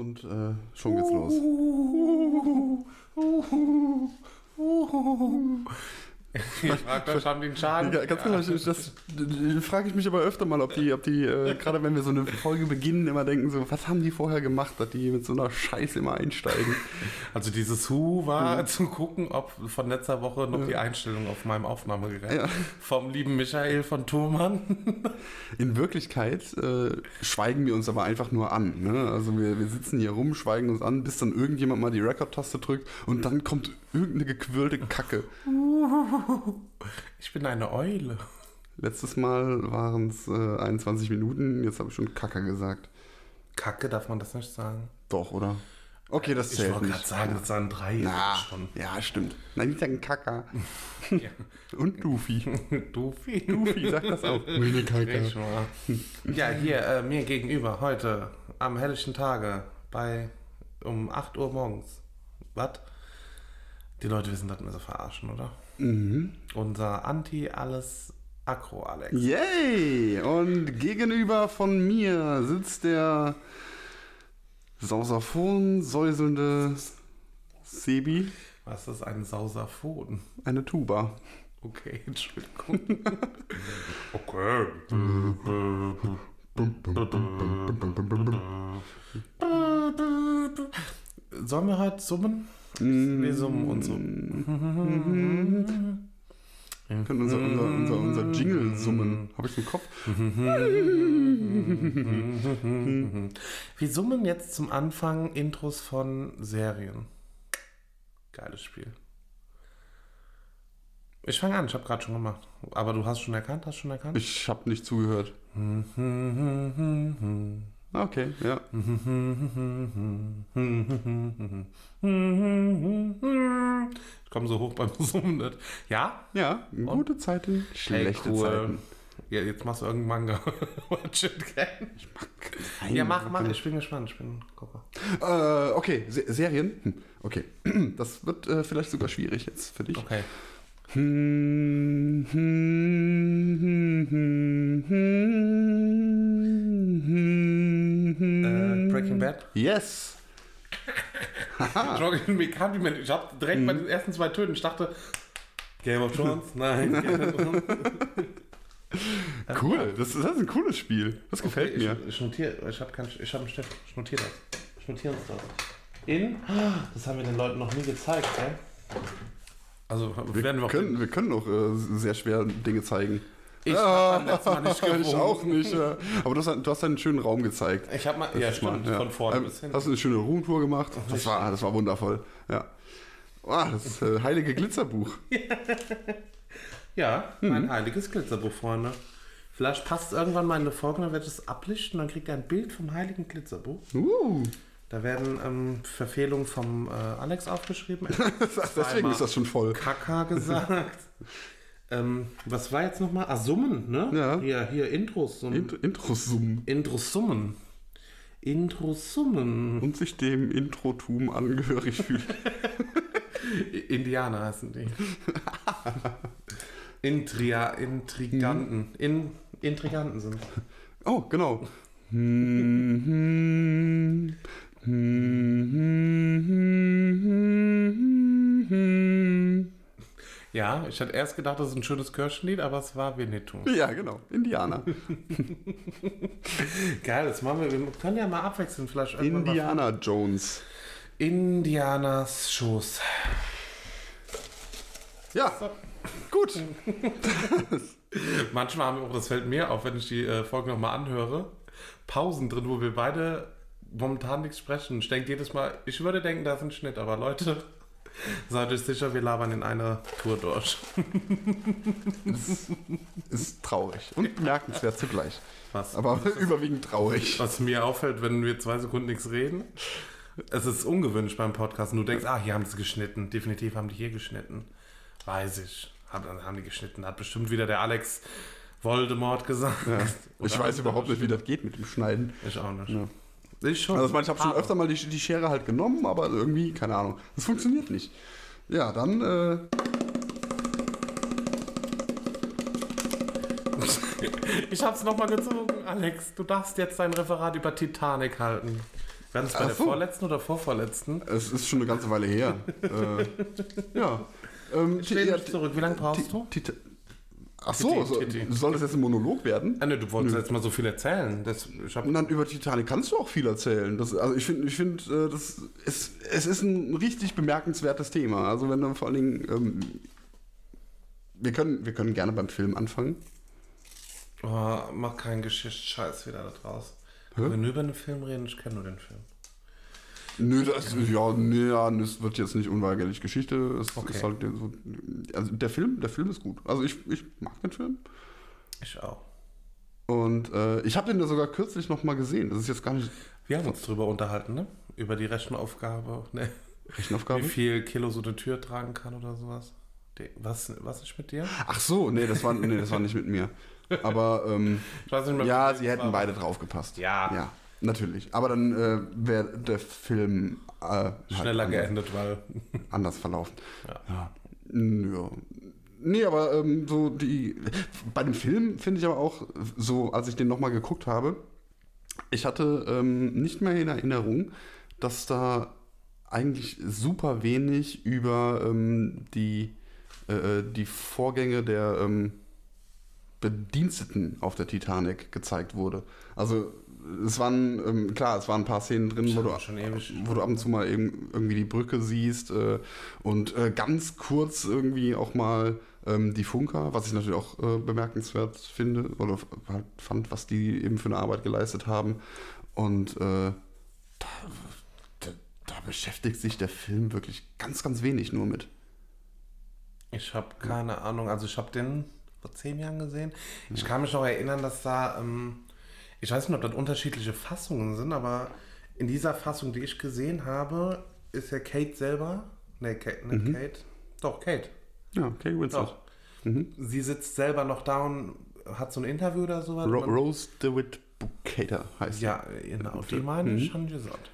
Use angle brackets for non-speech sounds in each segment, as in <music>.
Und äh, schon geht's los. Ich frage doch schon den Schaden. Ja, ganz genau, das, das, das frage ich mich aber öfter mal, ob die, ob die äh, gerade wenn wir so eine Folge beginnen, immer denken so, was haben die vorher gemacht, dass die mit so einer Scheiße immer einsteigen. Also dieses Hu war zu gucken, ob von letzter Woche noch die Einstellung auf meinem Aufnahmegerät Ja. vom lieben Michael von Thurmann. In Wirklichkeit äh, schweigen wir uns aber einfach nur an. Ne? Also wir, wir sitzen hier rum, schweigen uns an, bis dann irgendjemand mal die Record-Taste drückt und dann kommt irgendeine gequirlte Kacke. Ich bin eine Eule. Letztes Mal waren es äh, 21 Minuten, jetzt habe ich schon Kacke gesagt. Kacke, darf man das nicht sagen? Doch, oder? Okay, das Ich zählt wollte gerade sagen, das waren drei Na, schon. ja, stimmt. Nein, nicht sagen Kacker. <laughs> Ja. Und Dufi. <laughs> Dufi. Dufi sagt das auch. <laughs> Meine mal. Ja, hier äh, mir gegenüber heute am helllichen Tage bei um 8 Uhr morgens. Was? Die Leute wissen, dass wir sie verarschen, oder? Mhm. Unser Anti-Alles Akro Alex. Yay! Und gegenüber von mir sitzt der Sausaphon säuselnde Sebi, Was ist ein Sausaphon? eine Tuba. Okay, Entschuldigung. <laughs> okay. <laughs> Sollen wir heute summen? Wir summen und so. <laughs> Wir können unser, unser, unser, unser Jingle summen. Habe ich im Kopf? <laughs> Wir summen jetzt zum Anfang Intros von Serien. Geiles Spiel. Ich fange an, ich habe gerade schon gemacht. Aber du hast schon erkannt, hast schon erkannt? Ich habe nicht zugehört. <laughs> Okay, ja. Ich komme so hoch beim <laughs> Summen. Ja? Ja, gute Zeiten, schlechte Hey, cool. Zeiten. Ja, jetzt machst du irgendeinen Manga. Watch it again. Nein, Ja, mach, mach. Ich bin gespannt. Ich bin Gucker. Äh, okay, Se Serien. Hm, Okay, <clears throat> das wird äh, vielleicht sogar schwierig jetzt für dich. Okay. Hm, hm, hm, hm, hm, hm, Breaking Bad. Yes. Compliment. Ich habe direkt bei den ersten zwei Tönen, ich dachte, Game of Thrones? <laughs> Nein. Game of Thrones. Cool, das, das ist ein cooles Spiel. Das gefällt Okay, mir. Ich, ich notiere, ich habe ich hab einen Stift. Ich notiere das. Ich notiere uns das. In, das haben wir den Leuten noch nie gezeigt, gell? Also, Wir werden wir auch können, wir können auch äh, sehr schwer Dinge zeigen. Ich hab beim letzten Mal nicht <laughs> ich gewungen. auch nicht. Ja. Aber du hast, du hast einen schönen Raum gezeigt. Ich habe mal, ja, Letztes stimmt, Mal, ja. von vorne Ähm, bis hin. Hast du eine schöne Roomtour gemacht? Das war, das war wundervoll. Ja. Ah, das äh, heilige Glitzerbuch. <laughs> Ja, Mhm. mein heiliges Glitzerbuch, Freunde. Vielleicht passt irgendwann mal in eine Folge, dann wird es ablichten, dann kriegt ihr ein Bild vom heiligen Glitzerbuch. Uh, Da werden ähm, Verfehlungen vom äh, Alex aufgeschrieben. <laughs> deswegen ist das schon voll. Kaka gesagt. Ähm, was war jetzt nochmal? Ah, Summen, ne? Ja. Hier, hier, Intros. Summen. Int Intro-Summen. Intro-Summen. Intro-Summen. Und sich dem Introtum angehörig fühlt. Indianer heißen die. Intria, Intriganten. In, Intriganten sind. Oh, genau. Ja, ich hatte erst gedacht, das ist ein schönes Kirchenlied, aber es war Winnetou. Ja, genau. Indianer. <laughs> Geil, das machen wir. Wir können ja mal abwechseln, vielleicht Indiana Jones. Indianas Schoß. Ja, gut. <laughs> Manchmal haben wir auch, das fällt mir auf, wenn ich die äh, Folge nochmal anhöre, Pausen drin, wo wir beide momentan nichts sprechen. Ich denke jedes Mal, ich würde denken, da ist ein Schnitt, aber Leute, seid euch sicher, wir labern in einer Tour durch. Ist traurig und bemerkenswert zugleich. Was, Aber überwiegend traurig. was mir auffällt, wenn wir zwei Sekunden nichts reden, es ist ungewöhnlich beim Podcast. Du denkst, ah, hier haben sie geschnitten. Definitiv haben die hier geschnitten. Weiß ich. Haben, haben die geschnitten. Hat bestimmt wieder der Alex Voldemort gesagt. Ja. Ich weiß überhaupt nicht, wie das geht mit dem Schneiden. Ich auch nicht. Ja. Ich schon. Also ich, meine, ich habe schon öfter mal die, die Schere halt genommen, aber irgendwie, keine Ahnung. Das funktioniert nicht. Ja, dann, äh, <laughs> Ich hab's nochmal gezogen, Alex. Du darfst jetzt dein Referat über Titanic halten. War das bei Ach der so. vorletzten oder vorvorletzten? Es ist schon eine ganze Weile her. <laughs> äh, ja. Ähm, Stell ja, dich zurück. Wie lange brauchst du? Tita- Ach so, so soll das jetzt ein Monolog werden? Ah, ne, du wolltest jetzt mal so viel erzählen. Das, ich hab, Und dann über Titanic kannst du auch viel erzählen. Das, also ich finde, ich find, äh, das ist, es ist ein richtig bemerkenswertes Thema. Also wenn du vor allen Dingen, ähm, wir können, wir können gerne beim Film anfangen. oh, mach keinen Geschichtsscheiß wieder da draus. Hä? Wenn wir über einen Film reden, ich kenne nur den Film. Nö, das, ja, ja, das wird jetzt nicht unweigerlich Geschichte. Es Okay. ist halt so, also der Film, der Film ist gut. Also ich, ich mag den Film. Ich auch. Und äh, ich habe den ja sogar kürzlich noch mal gesehen. Das ist jetzt gar nicht Wir haben uns drüber unterhalten, ne? Über die Rechenaufgabe, <laughs> ne? Rechenaufgabe. Wie viel Kilo so eine Tür tragen kann oder sowas. Was, was ist mit dir? Ach so, nee, das war, nee, das war nicht mit mir. Aber ähm, <laughs> Ich weiß nicht mehr, ja, sie hätten war. beide draufgepasst. Ja. Ja, natürlich. Aber dann äh, wäre der Film äh, halt Schneller anders, geendet, weil. <laughs> anders verlaufen. Ja. Ja. ja. Nee, aber ähm, so die. Bei dem Film finde ich aber auch, so als ich den nochmal geguckt habe, ich hatte ähm, nicht mehr in Erinnerung, dass da eigentlich super wenig über ähm, die, äh, die Vorgänge der ähm, Bediensteten auf der Titanic gezeigt wurde. Also es waren, ähm, klar, es waren ein paar Szenen drin, wo du, wo du ab und zu mal eben irgendwie die Brücke siehst äh, und äh, ganz kurz irgendwie auch mal ähm, die Funker, was ich natürlich auch äh, bemerkenswert finde oder halt fand, was die eben für eine Arbeit geleistet haben. Und äh, da, da, da beschäftigt sich der Film wirklich ganz, ganz wenig nur mit. Ich habe keine Ahnung. Also ich habe den vor zehn Jahren gesehen. Ich kann mich noch erinnern, dass da, ähm, ich weiß nicht, ob das unterschiedliche Fassungen sind, aber in dieser Fassung, die ich gesehen habe, ist ja Kate selber, ne, Kate, nicht Mhm. Kate, doch, Kate, Ja, Kate Winslet. doch. Sie sitzt selber noch da und hat so ein Interview oder sowas. Ro Rose DeWitt Bukater heißt Ja, genau, die meine ich Mhm. schon gesagt.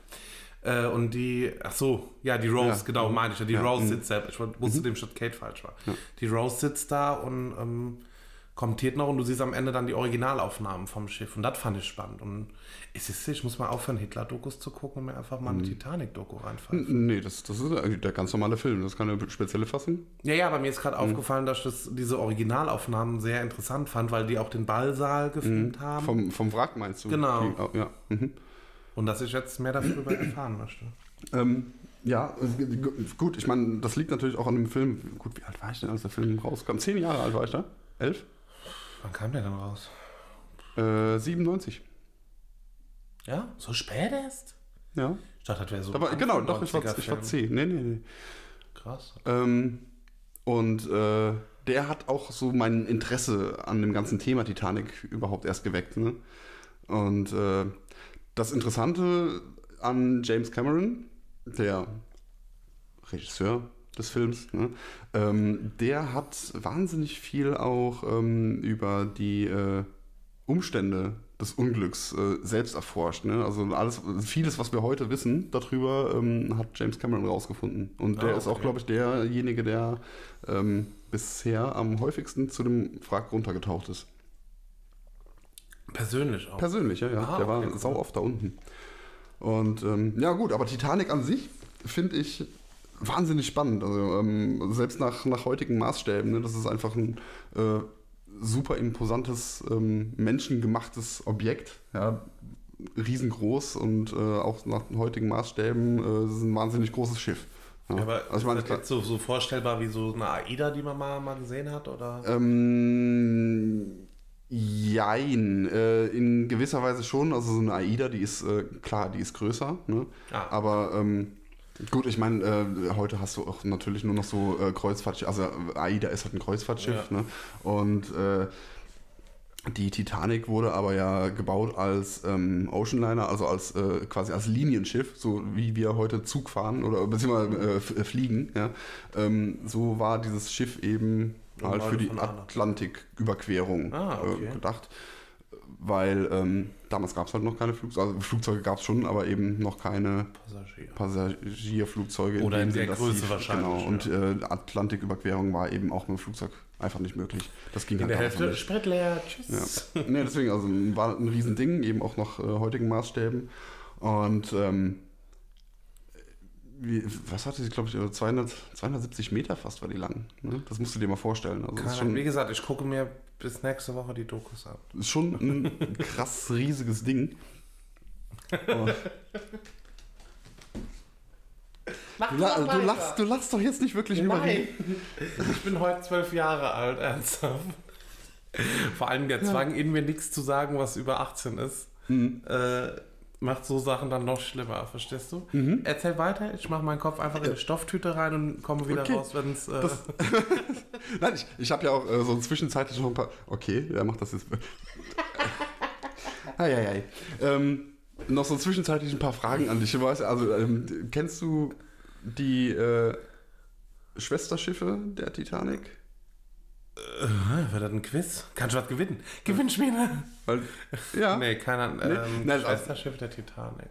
Äh, und die, ach so, ja, die Rose, Ja. genau, meine ich ja. Die Ja, Rose mhm. sitzt selbst. Ich wusste dem statt Kate falsch war. Die Rose sitzt da und ähm, kommentiert noch und du siehst am Ende dann die Originalaufnahmen vom Schiff. Und das fand ich spannend. Und es ist, ich muss mal aufhören, Hitler-Dokus zu gucken und mir einfach mal eine Mhm. Titanic-Doku reinfallen. Nee, das, das ist eigentlich der ganz normale Film. Das ist keine spezielle Fassung. Ja, ja, aber mir ist gerade aufgefallen, dass ich das, diese Originalaufnahmen sehr interessant fand, weil die auch den Ballsaal gefilmt haben. Mhm. Vom, vom Wrack meinst du? Genau. Die, oh, ja. Mhm. und dass ich jetzt mehr darüber <clears throat> erfahren möchte. Ähm, ja, äh, gu- gut, ich meine, das liegt natürlich auch an dem Film. Gut, wie alt war ich denn, als der Film rauskam? Zehn Jahre alt war ich da? Elf? Wann kam der denn raus? Äh, 97. Ja, so spät erst? Ja. Ich dachte, das wäre so. Ein genau, doch, ich war, 90er ich war. 10. Nee, nee, nee. Krass. Ähm, und äh, der hat auch so mein Interesse an dem ganzen Thema Titanic überhaupt erst geweckt. Ne? Und äh, das Interessante an James Cameron, der Regisseur des Films, ne? ähm, der hat wahnsinnig viel auch ähm, über die äh, Umstände des Unglücks äh, selbst erforscht. Ne? Also alles, vieles, was wir heute wissen darüber, ähm, hat James Cameron rausgefunden. Und der Ah, ist auch, okay. glaube ich, derjenige, der ähm, bisher am häufigsten zu dem Wrack runtergetaucht ist. Persönlich auch. Persönlich, ja, ja. Ah, der war okay, cool. sau oft da unten. Und ähm, ja gut, aber Titanic an sich finde ich wahnsinnig spannend. Also ähm, selbst nach, nach heutigen Maßstäben, ne, das ist einfach ein äh, super imposantes, ähm, menschengemachtes Objekt. Ja, riesengroß und äh, auch nach heutigen Maßstäben äh, ist ein wahnsinnig großes Schiff. Ja. Aber also ich meine, ist das jetzt so, so vorstellbar wie so eine AIDA, die man mal, mal gesehen hat? Oder? Ähm, jein. Äh, in gewisser Weise schon. Also so eine AIDA, die ist, äh, klar, die ist größer. Ne? Ah. Aber ähm, gut, ich meine, äh, heute hast du auch natürlich nur noch so äh, Kreuzfahrtschiffe. Also AIDA ist halt ein Kreuzfahrtschiff. Ja. Ne? Und äh, die Titanic wurde aber ja gebaut als ähm, Oceanliner, also als äh, quasi als Linienschiff, so wie wir heute Zug fahren oder beziehungsweise äh, äh, fliegen. Ja? Ähm, so war dieses Schiff eben halt für die. Atlantiküberquerung Ah, okay. äh, gedacht. Weil ähm, damals gab es halt noch keine Flugzeuge, also Flugzeuge gab es schon, aber eben noch keine Passagier. Passagierflugzeuge. Oder in dem der Größe sie- wahrscheinlich, Genau, und äh, Atlantiküberquerung war eben auch mit dem Flugzeug einfach nicht möglich. Das ging In halt der Hälfte nicht. Sprit leer. Tschüss. Ja. nee, deswegen, also war ein Riesending, eben auch nach äh, heutigen Maßstäben. Und ähm, wie, was hatte sie, glaube ich, 200, 270 Meter fast war die lang. Ne? Das musst du dir mal vorstellen. Also ist Keine, schon, wie gesagt, ich gucke mir bis nächste Woche die Dokus an. ist schon ein krass riesiges Ding. Oh. Du, la du, lachst, du lachst doch jetzt nicht wirklich. Nein. Ich bin heute zwölf Jahre alt, ernsthaft. Vor allem der Zwang, in mir nichts zu sagen, was über 18 ist, Mhm. äh, macht so Sachen dann noch schlimmer, verstehst du? Erzähl weiter, ich mache meinen Kopf einfach in eine Stofftüte rein und komme wieder Okay. raus, wenn es. Äh, <laughs> Nein, ich, ich habe ja auch äh, so zwischenzeitlich noch ein paar. Okay, wer macht das jetzt? Eieiei. Ähm, noch so zwischenzeitlich ein paar Fragen an dich. Du weißt, also, ähm, kennst du die äh, Schwesterschiffe der Titanic? Äh, wird das ein Quiz? Kannst du was gewinnen? Gewinnspiele? Ja, Nee, keiner. Ähm, also- Schwesterschiff der Titanic.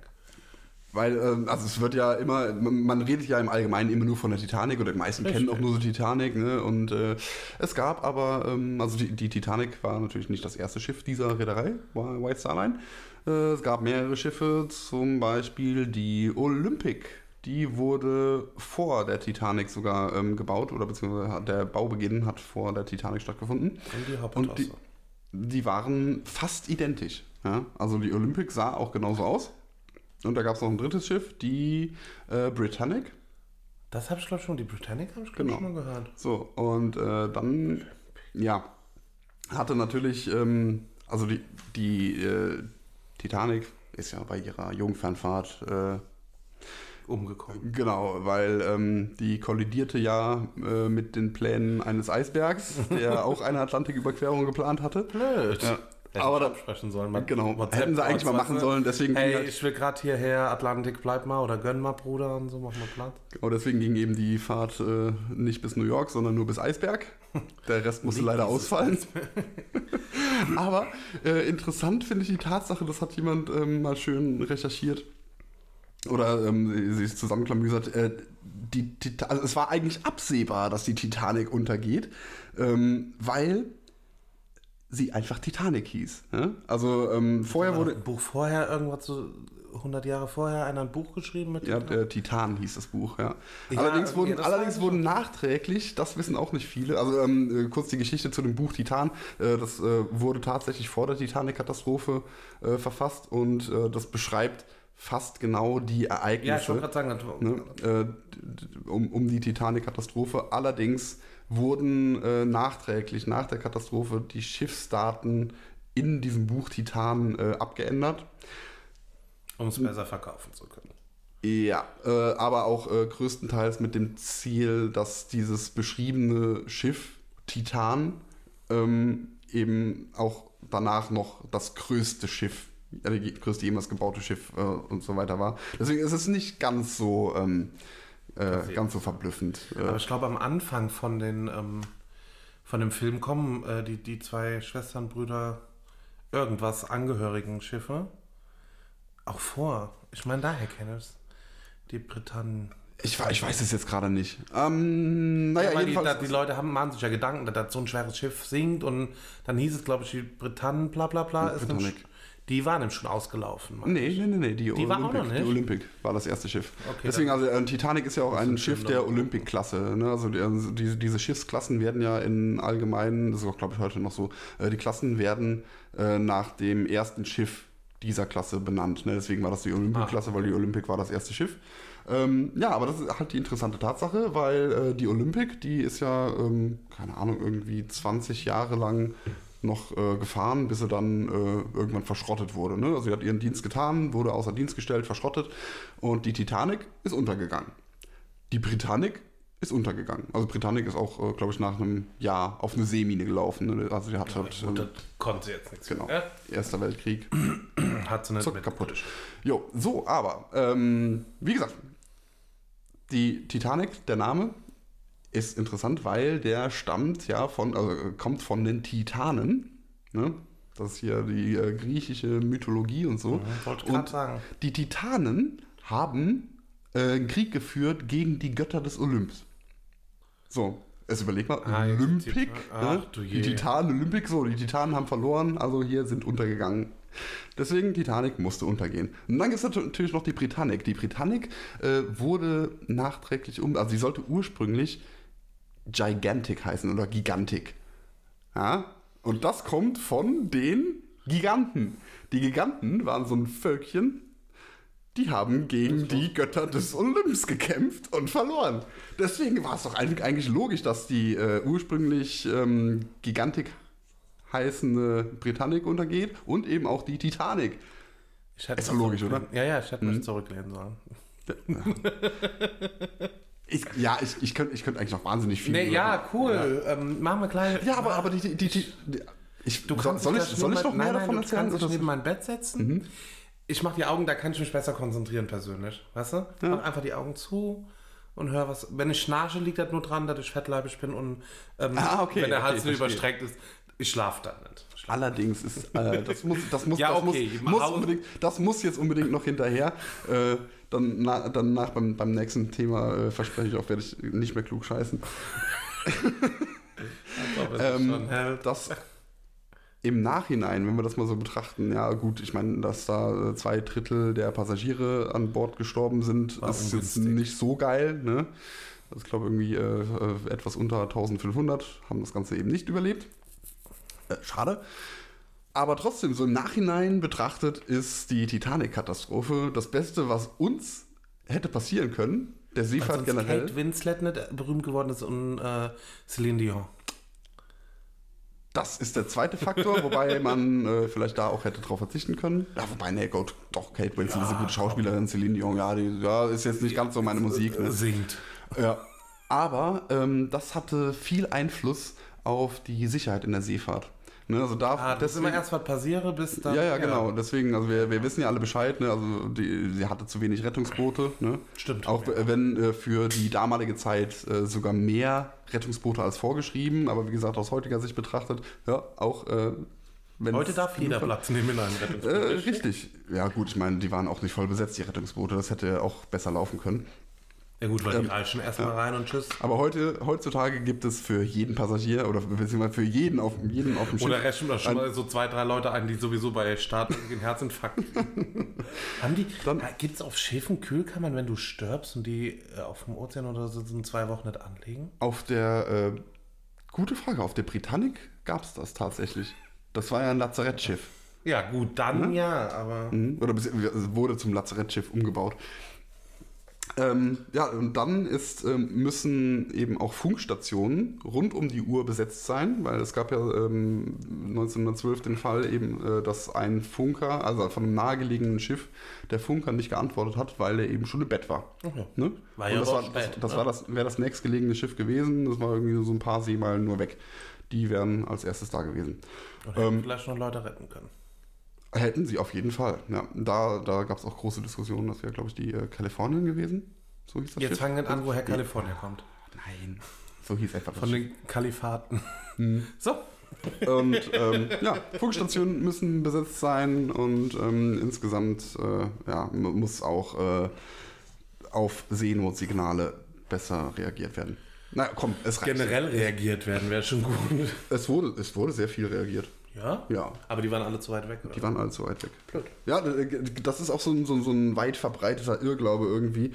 weil, ähm, also es wird ja immer, man redet ja im Allgemeinen immer nur von der Titanic oder die meisten kennen auch Richtig. nur so Titanic, ne? Und äh, es gab aber, ähm, also die, die Titanic war natürlich nicht das erste Schiff dieser Reederei, war White Star Line. Äh, es gab mehrere Schiffe, zum Beispiel die Olympic. Die wurde vor der Titanic sogar ähm, gebaut oder beziehungsweise der Baubeginn hat vor der Titanic stattgefunden. Und die Haupttrasse. Die, die waren fast identisch. Ja? Also die Olympic sah auch genauso aus. Und da gab es noch ein drittes Schiff, die äh, Britannic. das habe ich glaube schon, die Britannic habe ich glaube Genau. schon mal gehört. So, und äh, dann, ja, hatte natürlich, ähm, also die, die äh, Titanic ist ja bei ihrer Jungfernfahrt, äh, Umgekommen. genau, weil ähm, die kollidierte ja äh, mit den Plänen eines Eisbergs, der <laughs> auch eine Atlantiküberquerung geplant hatte. Blöd. Ja. Hätte Aber da- sollen. Mal Genau, WhatsApp hätten sie eigentlich mal machen sollen, deswegen Hey, halt- ich will gerade hierher, Atlantik, bleib mal oder gönn mal, Bruder, und so, mach mal Platz. Genau, deswegen ging eben die Fahrt äh, nicht bis New York, sondern nur bis Eisberg. Der Rest musste leider ausfallen. <laughs> Aber äh, interessant finde ich die Tatsache, das hat jemand ähm, mal schön recherchiert oder ähm, sie ist zusammenklamüsert. Äh, die, also es war eigentlich absehbar, dass die Titanic untergeht, ähm, weil sie einfach Titanic hieß. Ne? Also ähm, vorher War wurde Buch vorher, irgendwas so 100 Jahre vorher, einer ein Buch geschrieben mit Ja, der Titan hieß das Buch, ja. Ja, allerdings wurden, allerdings wurden nachträglich, das wissen auch nicht viele, also ähm, äh, kurz die Geschichte zu dem Buch Titan, äh, das äh, wurde tatsächlich vor der Titanic-Katastrophe äh, verfasst und äh, das beschreibt fast genau die Ereignisse Ja, ich wollte gerade sagen, ne, äh, um, um die Titanic-Katastrophe. Allerdings wurden äh, nachträglich nach der Katastrophe die Schiffsdaten in diesem Buch Titan äh, abgeändert. um es besser verkaufen zu können. Ja, äh, aber auch äh, größtenteils mit dem Ziel, dass dieses beschriebene Schiff Titan ähm, eben auch danach noch das größte Schiff, größte jemals gebaute Schiff äh, und so weiter war. Deswegen ist es nicht ganz so, ähm, äh, ganz so verblüffend. Aber Äh, ich glaube, am Anfang von, den, ähm, von dem Film kommen äh, die, die zwei Schwestern, Brüder, irgendwas angehörigen Schiffe auch vor. Ich meine, daher kenne ich es. Die Britannen. ich, ich weiß es jetzt gerade nicht. Ähm, naja, Ja, weil die, jedenfalls. da, die Leute haben, machen sich ja Gedanken, dass das so ein schweres Schiff sinkt und dann hieß es, glaube ich, die Britannen, bla bla bla. ist Britannic. nämlich- Die waren nämlich schon ausgelaufen. Nee, nee, nee, nee, die, Die war auch Olympic, noch nicht? die Olympic war das erste Schiff. Okay, Deswegen, also äh, Titanic ist ja auch ein Schiff der. Olympic-Klasse. Ne? Also die, also diese, diese Schiffsklassen werden ja in allgemeinen, das ist auch, glaube ich, heute noch so, äh, die Klassen werden äh, nach dem ersten Schiff dieser Klasse benannt. Ne? Deswegen war das die Olympic-Klasse, weil die Olympic war das erste Schiff. Ähm, ja, aber das ist halt die interessante Tatsache, weil äh, die Olympic, die ist ja, ähm, keine Ahnung, irgendwie 20 Jahre lang noch äh, gefahren, bis sie dann äh, irgendwann verschrottet wurde. Ne? Also sie hat ihren Dienst getan, wurde außer Dienst gestellt, verschrottet und die Titanic ist untergegangen. Die Britannic ist untergegangen. Also Britannic ist auch, äh, glaube ich, nach einem Jahr auf eine Seemine gelaufen. Ne? Also die hat halt Gut, äh, das konnte sie jetzt nichts. genau, Ja? Erster Weltkrieg. <clears throat> Hat sie nicht mit. kaputt. Jo, so, aber ähm, wie gesagt, die Titanic, der Name, ist interessant, weil der stammt ja von, also äh, kommt von den Titanen. Ne? Das ist hier die äh, griechische Mythologie und so. Mhm, wollte Und sagen. die Titanen haben äh, einen Krieg geführt gegen die Götter des Olymps. So, Also überleg mal, Ah, jetzt die Olympic, Titan- ne? die. Titanen Olympic, so, die Titanen haben verloren, also hier sind untergegangen. Deswegen Titanic musste untergehen. Und dann gibt es natürlich noch die Britannic. Die Britannic äh, wurde nachträglich um, also sie sollte ursprünglich Gigantic heißen oder Gigantic. Ja? Und das kommt von den Giganten. Die Giganten waren so ein Völkchen, die haben gegen die Götter des Olymps gekämpft und verloren. Deswegen war es doch eigentlich, logisch, dass die äh, ursprünglich ähm, Gigantic heißende Britannic untergeht und eben auch die Titanic. Ist doch logisch, oder? Ja, ja, ich hätte mich zurücklehnen sollen. <laughs> <laughs> Ich, ja, ich, ich könnte ich könnt eigentlich noch wahnsinnig viel. Nee, ja, cool. Ähm, machen wir gleich. Ja, aber, aber die, die, die, die ich, Du kannst soll, ich, soll ich noch mehr nein, davon nein, erzählen? Du kannst dich neben mein Bett setzen. Ich mache die Augen, da kann ich mich besser konzentrieren persönlich. Weißt du? Ja. Mach einfach die Augen zu und hör was. Wenn ich schnarche, liegt das nur dran, dass ich fettleibig bin und ähm, Ah, okay, wenn der okay, Hals verstehe. überstreckt ist, ich schlafe dann nicht. Ich schlaf- Allerdings ist äh, das muss das muss <laughs> Ja, das okay, muss, muss unbedingt das muss jetzt unbedingt noch hinterher. Äh, dann na, dann nach beim, beim nächsten Thema äh, verspreche ich auch werde ich nicht mehr klug scheißen. Als ob es Ähm, das im Nachhinein, wenn wir das mal so betrachten, ja gut, ich meine, dass da äh, zwei Drittel der Passagiere an Bord gestorben sind, War ist jetzt ungünstig. nicht so geil. Ne? Also ich glaube irgendwie äh, äh, etwas unter 1500 haben das Ganze eben nicht überlebt. Äh, schade. Aber trotzdem, so im Nachhinein betrachtet, ist die Titanic-Katastrophe das Beste, was uns hätte passieren können. Der Seefahrt generell. Kate Winslet nicht berühmt geworden ist und äh, Celine Dion. Das ist der zweite Faktor, wobei <laughs> man äh, vielleicht da auch hätte drauf verzichten können. Ja, wobei, nee, Gott, doch, Kate Winslet ist eine gute Schauspielerin, Celine Dion, ja, die ja, ist jetzt nicht ganz so meine Musik. Ne? Singt. Ja. Aber ähm, das hatte viel Einfluss auf die Sicherheit in der Seefahrt. Ne, also da, Ah, das ist immer erst was passiere, bis dann. ja, ja, genau. Deswegen, also wir, wir wissen ja alle Bescheid. Ne? Also die, sie hatte zu wenig Rettungsboote. Ne? Stimmt. Auch äh, wenn äh, für die damalige Zeit äh, sogar mehr Rettungsboote als vorgeschrieben. Aber wie gesagt, aus heutiger Sicht betrachtet, ja, auch äh, Heute darf jeder Platz nehmen in einem Äh, Rettungsboot. richtig. Ja gut, ich meine, die waren auch nicht voll besetzt, die Rettungsboote. Das hätte auch besser laufen können. Ja gut, weil Ähm, die reichen erstmal rein und tschüss. Aber heute, heutzutage gibt es für jeden Passagier oder beziehungsweise für jeden auf, jeden auf dem Schiff Oder rechnen wir schon mal so zwei, drei Leute ein, die sowieso bei Start den Herzinfarkt. <laughs> Haben die, Dann- gibt es auf Schiffen Kühlkammern, wenn du stirbst und die äh, auf dem Ozean oder so sind zwei Wochen nicht anlegen? Auf der, äh, gute Frage, auf der Britannic gab es das tatsächlich. Das war ja ein Lazarettschiff. Ja, gut, dann ja, aber. Mhm. Oder es wurde zum Lazarettschiff umgebaut. Ähm, ja, und dann ist, ähm, müssen eben auch Funkstationen rund um die Uhr besetzt sein, weil es gab ja ähm, 1912 den Fall eben, äh, dass ein Funker, also von einem nahegelegenen Schiff, der Funker nicht geantwortet hat, weil er eben schon im Bett war. Okay. Ne? War ja das war, auch das, spät, das ne? war das, wäre das nächstgelegene Schiff gewesen, das war irgendwie so ein paar Seemeilen nur weg. Die wären als erstes da gewesen. Und hätten vielleicht noch Leute retten können. Hätten sie auf jeden Fall. Ja, da da gab es auch große Diskussionen. Das wäre, glaube ich, die äh, Kalifornien gewesen. So hieß das Jetzt fangen wir an, woher Kalifornien kommt. Nein. So hieß einfach das Von den Kalifaten. Hm. <laughs> So. Und ähm, ja, Funkstationen müssen besetzt sein und ähm, insgesamt äh, ja, mu- muss auch äh, auf Seenotsignale besser reagiert werden. Na komm, es reicht. Generell reagiert werden wäre schon gut. Es wurde, es wurde sehr viel reagiert. Ja? Ja. Aber die waren alle zu weit weg, oder? Die waren alle zu weit weg. Blöd. Ja, äh, das ist auch so ein, so, ein- so ein weit verbreiteter Irrglaube irgendwie,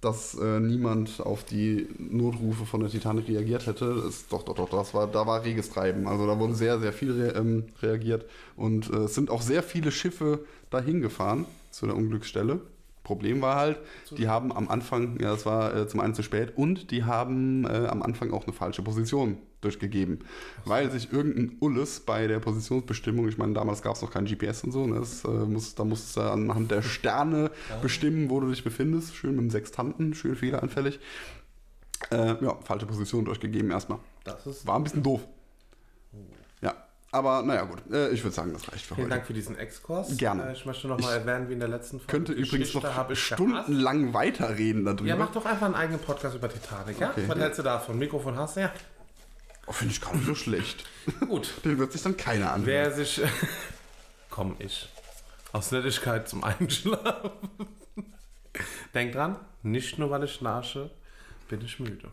dass äh, niemand auf die Notrufe von der Titanic reagiert hätte. Das, doch, doch, doch, das war, da war reges Treiben. Also da wurde sehr, sehr viel re ähm, reagiert und äh, es sind auch sehr viele Schiffe dahin gefahren zu der Unglücksstelle. Problem war halt, die haben am Anfang, ja, das war äh, zum einen zu spät und die haben äh, am Anfang auch eine falsche Position durchgegeben, weil sich irgendein Ulles bei der Positionsbestimmung, ich meine, damals gab es noch kein GPS und so, ne, das, äh, muss, da musst du anhand der Sterne bestimmen, wo du dich befindest, schön mit dem Sextanten, schön fehleranfällig. Äh, ja, falsche Position durchgegeben erstmal. Das ist. War ein bisschen doof. Ja, aber naja gut, äh, ich würde sagen, das reicht für Vielen heute. Dank für diesen Exkurs. Gerne. Äh, Ich möchte noch mal erwähnen, wie in der letzten Folge. könnte übrigens noch stundenlang weiterreden darüber. Ja, mach doch einfach einen eigenen Podcast über Titanic, ja? Okay. Was hältst du davon? Mikrofon hast du? Ja. Oh, Finde ich gar nicht so schlecht. <laughs> Gut. Den wird sich dann keiner anhören. Wer sich. <laughs> Komm, ich. Aus Nettigkeit zum Einschlafen. <laughs> Denk dran, nicht nur weil ich schnarche, bin ich müde.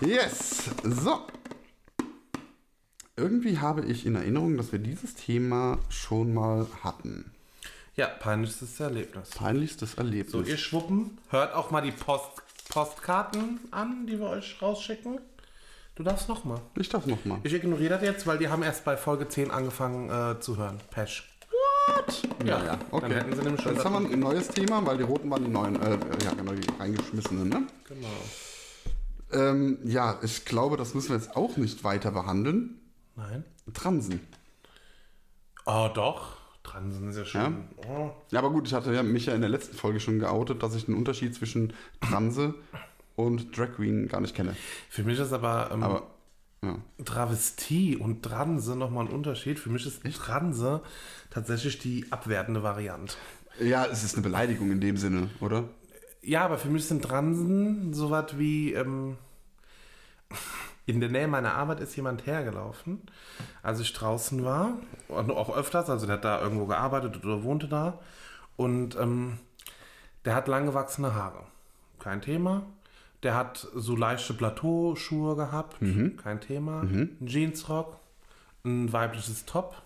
Yes. So. Irgendwie habe ich in Erinnerung, dass wir dieses Thema schon mal hatten. Ja, peinlichstes Erlebnis. Peinlichstes Erlebnis. So, ihr Schwuppen, hört auch mal die Post Postkarten an, die wir euch rausschicken. Du darfst noch mal. ich darf noch mal. Ich ignoriere das jetzt, weil die haben erst bei Folge 10 angefangen äh, zu hören. Pesch. What? Ja, ja, okay. Dann hätten sie nämlich schon Jetzt haben wir ein neues Thema, weil die roten waren die neuen, äh, ja, genau, die reingeschmissenen, ne? Genau. Ähm, ja, ich glaube, das müssen wir jetzt auch nicht weiter behandeln. Nein. Transen. Oh, doch. Transen ist ja schön. Oh. Ja, aber gut, ich hatte ja mich ja in der letzten Folge schon geoutet, dass ich den Unterschied zwischen Transe und Drag Queen gar nicht kenne. Für mich ist aber, ähm, Aber, ja. Travestie und Transe nochmal ein Unterschied. Für mich ist Transe tatsächlich die abwertende Variante. Ja, es ist eine Beleidigung in dem Sinne, oder? Ja, aber für mich sind Transen so was wie. Ähm, in der Nähe meiner Arbeit ist jemand hergelaufen, als ich draußen war. Und auch öfters, also der hat da irgendwo gearbeitet oder wohnte da. Und ähm, der hat langgewachsene Haare. Kein Thema. Der hat so leichte Plateauschuhe gehabt. Kein Thema. Ein Jeansrock. Ein weibliches Top.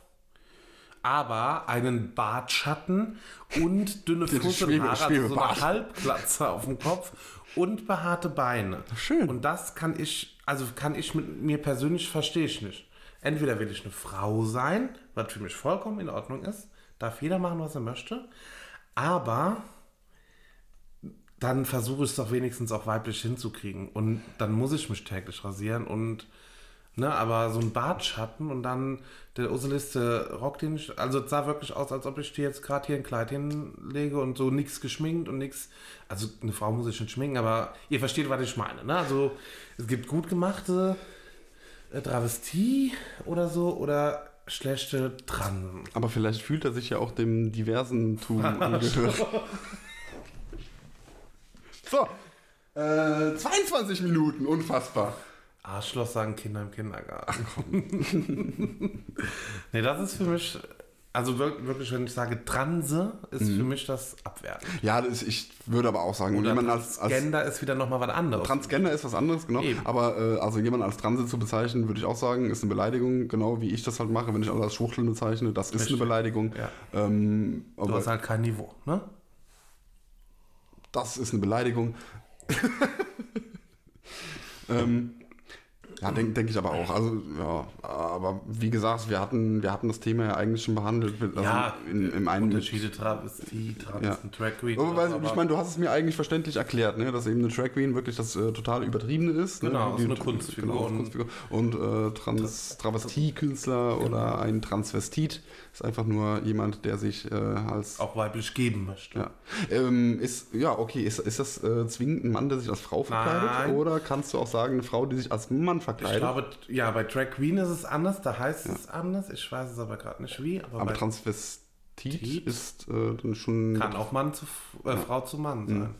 Aber einen Bartschatten und dünne Fusselhaare, also so eine. Halbglatze auf dem Kopf und behaarte Beine. Schön. Und das kann ich, also kann ich mit mir persönlich verstehe ich nicht. Entweder will ich eine Frau sein, was für mich vollkommen in Ordnung ist, darf jeder machen, was er möchte, aber dann versuche ich es doch wenigstens auch weiblich hinzukriegen. Und dann muss ich mich täglich rasieren und Ne, aber so ein Bartschatten und dann der Urseliste Rock, den ich, also es sah wirklich aus, als ob ich dir jetzt gerade hier ein Kleid hinlege und so nichts geschminkt und nichts, also eine Frau muss ich nicht schminken, aber ihr versteht, was ich meine, ne? Also es gibt gut gemachte äh, Travestie oder so oder schlechte Transen. Aber vielleicht fühlt er sich ja auch dem diversen Tum <laughs> angehört. so, äh, 22 Minuten, unfassbar. Arschloch sagen Kinder im Kindergarten. <laughs> nee, das ist für mich, also wir- wirklich, wenn ich sage Transe, ist für mich das Abwerten. Ja, das, ich würde aber auch sagen, Oder jemand als, als Gender ist wieder nochmal was anderes. Transgender ist was anderes, genau. Eben. Aber äh, also jemand als Transe zu bezeichnen, würde ich auch sagen, ist eine Beleidigung, genau wie ich das halt mache, wenn ich alle als Schwuchteln bezeichne, das ist Richtig. eine Beleidigung. Ja. Ähm, du hast halt kein Niveau, ne? das ist eine Beleidigung. <laughs> ähm, ja, denke denk ich aber auch. Also, ja, aber wie gesagt, wir hatten, wir hatten das Thema ja eigentlich schon behandelt. Also Ja, in, im einen Unterschiede, Travestie, Trans Ja. und Drag Queen. Aber, weil, aber- ich meine, du hast es mir eigentlich verständlich erklärt, ne? dass eben eine Drag Queen wirklich das äh, total übertriebene ist. Genau, ne? so eine Kunstfigur. Genau, Kunstfigur. Und äh, Trans Travestiekünstler Genau. oder ein Transvestit ist einfach nur jemand, der sich äh, als auch weiblich geben möchte. ja. Ähm, ist, ja, okay, ist, ist das äh, zwingend ein Mann, der sich als Frau verkleidet? Nein. Oder kannst du auch sagen, eine Frau, die sich als Mann Ich verkleidet? glaube, ja, bei Drag Queen ist es anders, da heißt es anders. Ich weiß es aber gerade nicht wie. Aber, aber Transvestit Tit? ist äh, dann schon. kann auch Mann zu äh, Frau zu Mann sein.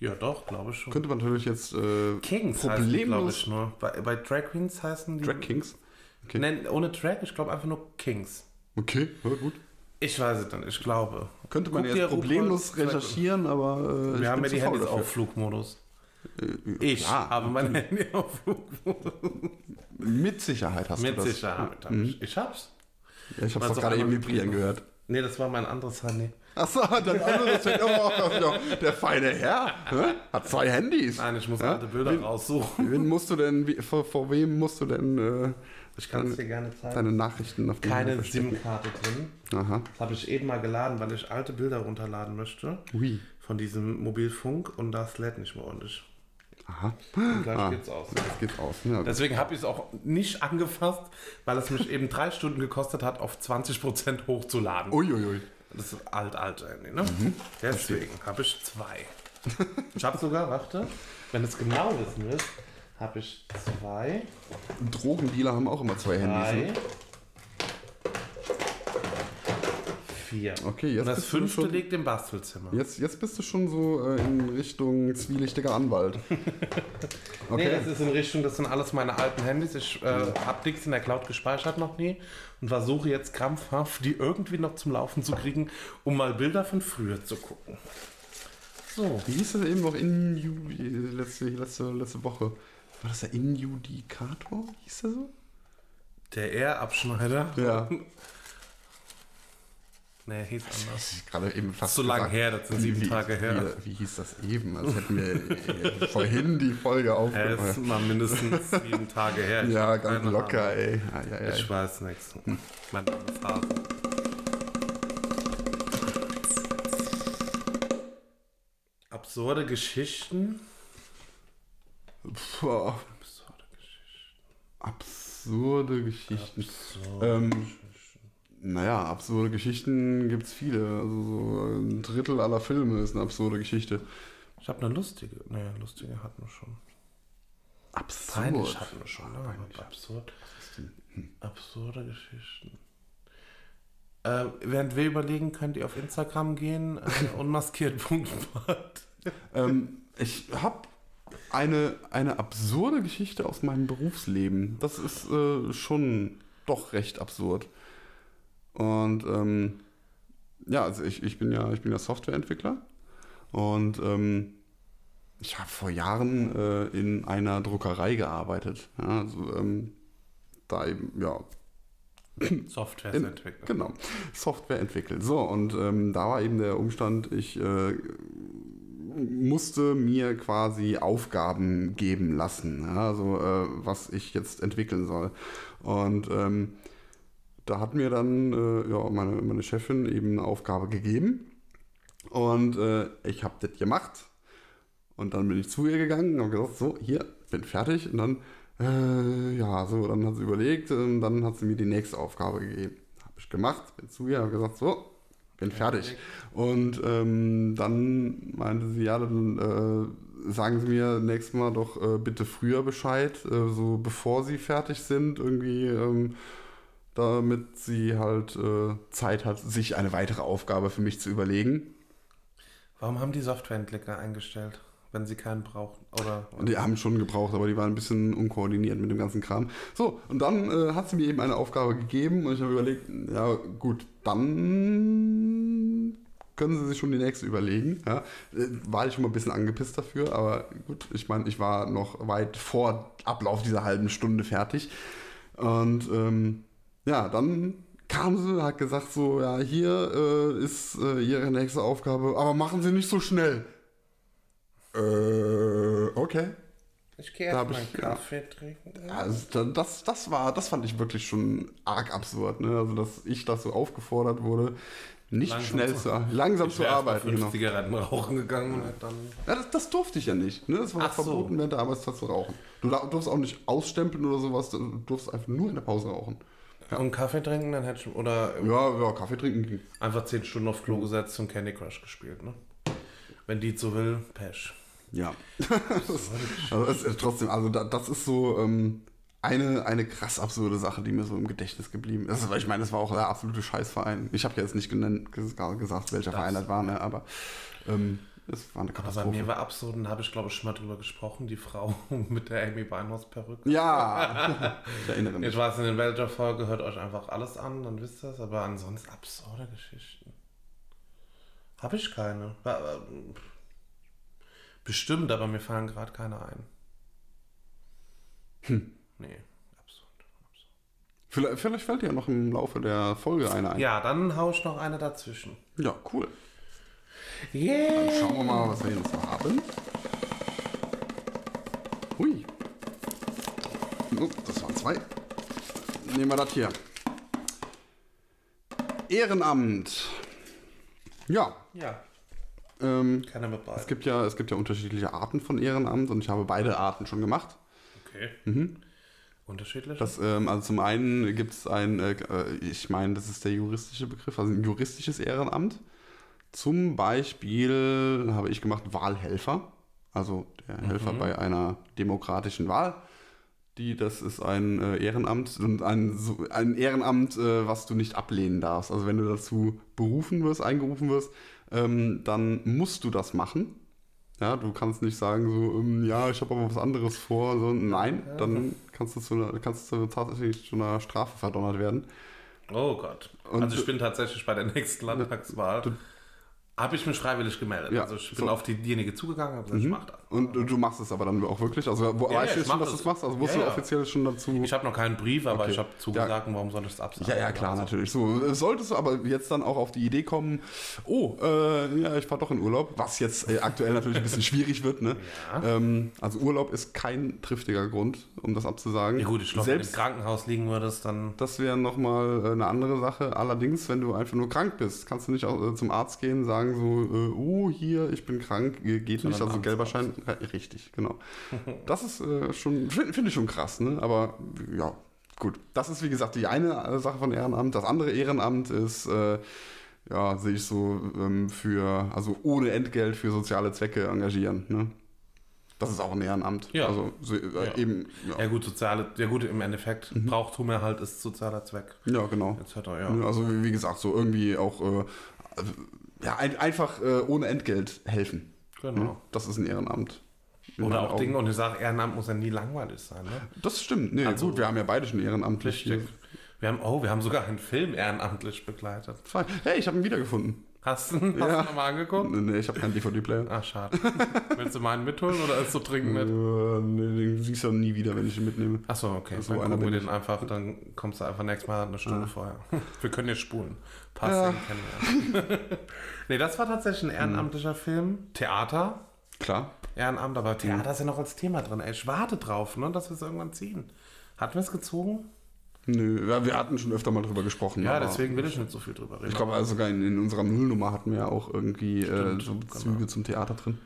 Ja, doch, glaube ich schon. Könnte man natürlich jetzt äh, Kings glaube problemlos. ich, nur. Bei, bei Drag Queens heißen die. Drag Kings? Okay. Nein, ohne Drag, ich glaube einfach nur Kings. Okay, ja, gut. Ich weiß es dann, ich glaube. Könnte man Guck jetzt problemlos recherchieren, aber äh, ich Wir haben ja die Handys auf Flugmodus. Äh, Ich ja, habe mein <laughs> Handy auf Flugmodus. Mit Sicherheit hast Mit du das. Sicherheit. hab Ich. ich hab's. Ja, ich habe es so gerade eben vibrieren gehört. Nee, das war mein anderes Handy. Achso, dann anderes oh, der, feine Herr hä? hat zwei Handys. Nein, ich muss Ja? alte Bilder Wen- raussuchen. Wen musst du denn, wie, vor, vor wem musst du denn äh, Ich kann es dir gerne zeigen. deine Nachrichten auf dem Keine? SIM-Karte drin. Aha. Das habe ich eben mal geladen, weil ich alte Bilder runterladen möchte. Ui. Von diesem Mobilfunk und das lädt nicht mehr ordentlich. Aha. Und gleich Ah. geht's aus. Jetzt geht's aus. Ja. Deswegen habe ich es auch nicht angefasst, weil es mich eben drei Stunden gekostet hat, auf 20% hochzuladen. Uiuiui. Das ist alt, alt Handy, ne? Mhm. Deswegen habe ich zwei. Ich habe sogar, warte, wenn es genau wissen willst, habe ich zwei, Drogendealer haben auch immer zwei Handys. drei, Ne? Vier. Okay, jetzt Und das fünfte schon- liegt im Bastelzimmer. Jetzt, jetzt bist du schon so äh, in Richtung zwielichtiger Anwalt. <laughs> Nee, Okay. das ist in Richtung, das sind alles meine alten Handys. Ich äh, habe nichts in der Cloud gespeichert noch nie und versuche jetzt krampfhaft, die irgendwie noch zum Laufen zu kriegen, um mal Bilder von früher zu gucken. so. Wie hieß das eben noch in letzte, letzte, letzte Woche? War das der Injudikator? Hieß der so? Der R-Abschneider? Ja. <laughs> Nee, hieß anders. Das ist gerade eben fast. So lange her, das sind sieben wie, Tage her. Wie, wie hieß das eben? Als hätten wir äh, vorhin die Folge Ja, aufgenommen. ist mal mindestens sieben Tage her. Ich Ja, ganz locker, Ahnung. ey. Ja, ja, ja. Ich weiß nichts. Mein Name ist Hase. Absurde Geschichten. Boah, Absurde Geschichten. absurde Geschichten. Absurde Ähm, Geschichten. Naja, absurde Geschichten gibt's viele. Also so ein Drittel aller Filme ist eine absurde Geschichte. Ich habe eine lustige. Naja, lustige hatten wir schon. Absurd. Peinlich hatten wir schon. Ne? Aber absurd. Absurde Geschichten. Äh, während wir überlegen, könnt ihr auf Instagram gehen, äh, unmaskiert.bad. Ähm, ich habe eine, eine absurde Geschichte aus meinem Berufsleben. Das ist äh, schon doch recht absurd. Und ähm, ja, also ich, ich bin ja, ich bin ja Softwareentwickler und ähm, ich habe vor Jahren äh, in einer Druckerei gearbeitet. Ja, also, ähm, da eben, ja, Software entwickeln. Genau, Software entwickelt. So, und ähm, da war eben der Umstand, ich äh, musste mir quasi Aufgaben geben lassen, ja, also äh, was ich jetzt entwickeln soll. Und ähm, da hat mir dann äh, ja, meine, meine Chefin eben eine Aufgabe gegeben und äh, ich habe das gemacht. Und dann bin ich zu ihr gegangen und habe gesagt, so, hier, bin fertig. Und dann, äh, ja, so, dann hat sie überlegt und dann hat sie mir die nächste Aufgabe gegeben. Habe ich gemacht, bin zu ihr, habe gesagt, so, bin fertig. Und ähm, dann meinte sie, ja, dann äh, sagen Sie mir nächstes Mal doch äh, bitte früher Bescheid, äh, so bevor Sie fertig sind, irgendwie, ähm, damit sie halt äh, Zeit hat, sich eine weitere Aufgabe für mich zu überlegen. Warum haben die Softwareentwickler eingestellt, wenn sie keinen brauchen? Oder Und die haben schon gebraucht, aber die waren ein bisschen unkoordiniert mit dem ganzen Kram. So, und dann äh, hat sie mir eben eine Aufgabe gegeben und ich habe überlegt, ja gut, dann können sie sich schon die nächste überlegen. Ja. Äh, War ich schon mal ein bisschen angepisst dafür, aber gut, ich meine, ich war noch weit vor Ablauf dieser halben Stunde fertig. Und ähm, ja, dann kam sie, hat gesagt so, ja, hier äh, ist äh, ihre nächste Aufgabe, aber machen Sie nicht so schnell. Äh, okay. ich gehe Da ich- ja. Kaffee trinken. Also das, das war, das fand ich wirklich schon arg absurd, ne? Also dass ich das so aufgefordert wurde, nicht Langsam schnell zu- zu, langsam Ich zu arbeiten. fünf Genau. Zigaretten rauchen gegangen und dann. Ja, das, das durfte ich ja nicht. Ne? Das war Ach so. verboten, während der Arbeitszeit zu rauchen. Du da- durfst auch nicht ausstempeln oder sowas, du durfst einfach nur in der Pause rauchen. Und Kaffee trinken, dann hätte ich. Oder Ja, ja, Kaffee trinken einfach zehn Stunden auf Klo gesetzt und Candy Crush gespielt, ne? Wenn die so will, Pesch. Ja. <laughs> das, also das ist trotzdem, also da, das ist so ähm, eine, eine krass absurde Sache, die mir so im Gedächtnis geblieben ist. Also, weil ich meine, das war auch der absolute Scheißverein. Ich habe ja jetzt nicht genannt, ges- gesagt, welcher Verein das war, ne? aber ähm, es war eine Aber bei Katastrophe. mir war absurd, und da habe ich glaube ich schon mal drüber gesprochen, die Frau <laughs> mit der Amy Winehouse Perücke. ja, <laughs> ich erinnere mich. Ich weiß, in welcher Folge hört euch einfach alles an, dann wisst ihr es, aber ansonsten absurde Geschichten. Habe ich keine. Bestimmt, aber mir fallen gerade keine ein. Hm. Nee, absurd. absurd. Vielleicht, vielleicht fällt dir ja noch im Laufe der Folge eine ein. Ja, dann hau ich noch eine dazwischen. ja cool. Yeah! Dann schauen wir mal, was wir hier noch so haben. Hui. Oh, das waren zwei. Nehmen wir das hier. Ehrenamt. Ja, Ja, ähm, keiner mit bei. es, gibt ja, es gibt ja unterschiedliche Arten von Ehrenamt und ich habe beide Arten schon gemacht. Okay. Unterschiedlich? Das, ähm, also zum einen gibt es ein, äh, äh, ich meine, das ist der juristische Begriff, also ein juristisches Ehrenamt. Zum Beispiel habe ich gemacht Wahlhelfer, also der Helfer bei einer demokratischen Wahl. Die, das ist ein äh, Ehrenamt und ein, so, ein Ehrenamt, äh, was du nicht ablehnen darfst. Also wenn du dazu berufen wirst, eingerufen wirst, ähm, dann musst du das machen. Ja, du kannst nicht sagen so, ähm, ja, ich habe aber was anderes vor. So, nein, dann kannst du, zu einer, kannst du tatsächlich zu einer Strafe verdonnert werden. oh Gott. Und- also ich bin tatsächlich bei der nächsten Landtagswahl Habe ich mich freiwillig gemeldet. Ja, also ich bin so. Mhm. auf die- diejenige zugegangen und gesagt, ich mach das. Und du machst es aber dann auch wirklich? Also wo, Ja, weißt ja, du schon, dass du es machst? Also wusstest Ja, du ja. offiziell schon dazu? Ich habe noch keinen Brief, aber Okay. ich habe zugesagt, und warum soll ich das absagen? Ja, ja, klar, Also, natürlich. So, äh, solltest du aber jetzt dann auch auf die Idee kommen, oh, äh, ja, ich fahre doch in Urlaub, was jetzt äh, aktuell natürlich ein bisschen schwierig wird, ne? Ja. Ähm, also Urlaub ist kein triftiger Grund, um das abzusagen. Ja gut, ich glaube, wenn du im Krankenhaus liegen würdest, dann... das wäre nochmal äh, eine andere Sache. Allerdings, wenn du einfach nur krank bist, kannst du nicht auch, äh, zum Arzt gehen, sagen so, äh, oh, hier, ich bin krank, geht nicht, also gelber. Schein. Richtig, genau. Das ist äh, schon, finde find ich schon krass, ne? Aber ja, gut. Das ist, wie gesagt, die eine äh, Sache von Ehrenamt. Das andere Ehrenamt ist, äh, ja, sehe ich so ähm, für, also ohne Entgelt für soziale Zwecke engagieren, ne? Das ist auch ein Ehrenamt. Ja. Also so, äh, Ja. eben, Ja ja. gut, soziale, ja gut, im Endeffekt, Mhm. Brauchtumerhalt ist sozialer Zweck. ja, genau. Er, ja. Ne, Also wie wie gesagt, so irgendwie auch äh, also, ja, ein, einfach äh, ohne Entgelt helfen. Genau. Das ist ein Ehrenamt. In Oder auch Augen. Dinge, und ich sage, Ehrenamt muss ja nie langweilig sein, ne? Das stimmt. Nee, Also- gut, wir haben ja beide schon ehrenamtlich. Richtig. Wir haben, oh, wir haben sogar einen Film ehrenamtlich begleitet. Fein. Hey, ich habe ihn wiedergefunden. Hast hast Ja. du nochmal angeguckt? Nee, ich habe keinen DVD-Player. Ach, schade. Willst du meinen mitholen oder ist so dringend mit? nee, den siehst du nie wieder, wenn ich ihn mitnehme. Achso, okay. So dann gucken wir den einfach, dann kommst du einfach nächstes Mal eine Stunde vorher. <laughs> Wir können jetzt spulen. Passt, Ja. den kennen wir. <laughs> nee, das war tatsächlich ein ehrenamtlicher Film. Theater, Klar. Ehrenamt, aber Theater ist ja noch als Thema drin. Ey, ich warte drauf, ne, dass wir es irgendwann ziehen. Hatten wir es gezogen? Nö, ja, wir hatten schon öfter mal drüber gesprochen. Ja, deswegen will ich nicht so viel drüber reden. Ich glaube, also sogar in, in unserer Nullnummer hatten wir ja auch irgendwie äh, Stimmt, so genau. Bezüge zum Theater drin.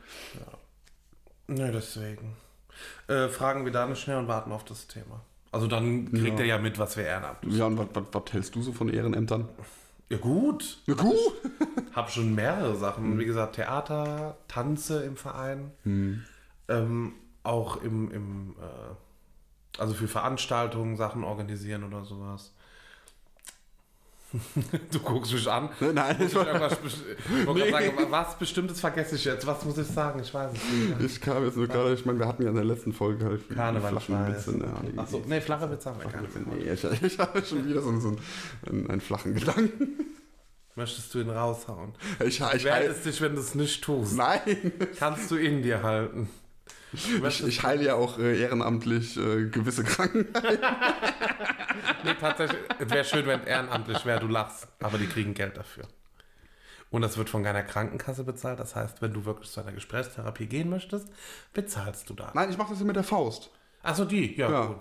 Nö, deswegen. Äh, fragen wir da nicht schnell und warten auf das Thema. Also dann kriegt Ja. er ja mit, was wir Ehrenamt Ja, und was, was, was hältst du so von Ehrenämtern? Ja gut. Ja, gut. Hab schon mehrere Sachen. Wie gesagt, Theater, Tanze im Verein. Ähm, auch im, im äh, also für Veranstaltungen Sachen organisieren oder sowas. <laughs> du guckst mich an. Nein, Muss ich, ich ich wollte gerade sagen, was Bestimmtes vergesse ich jetzt. Was muss ich sagen? Ich weiß es nicht. ich kam jetzt nur gerade, ich meine, wir hatten ja in der letzten Folge halt Karneval, flachen ich. Witze. Ne? Achso, nee, flache Witze haben wir keine. Nee, ich, <laughs> ich hatte schon wieder so, so einen, einen flachen Gedanken. Möchtest du ihn raushauen? Ich, ich, Wer ist dich, wenn du es nicht tust? nein, Kannst du in dir halten? <laughs> ich, ich heile ja auch äh, ehrenamtlich äh, gewisse Krankheiten. <laughs> Nee, tatsächlich, es wäre schön, wenn ehrenamtlich wäre, du lachst, aber die kriegen Geld dafür. Und das wird von keiner Krankenkasse bezahlt. Das heißt, wenn du wirklich zu einer Gesprächstherapie gehen möchtest, bezahlst du da. Nein, ich mache das ja mit der Faust. Achso, die, ja, Ja. gut.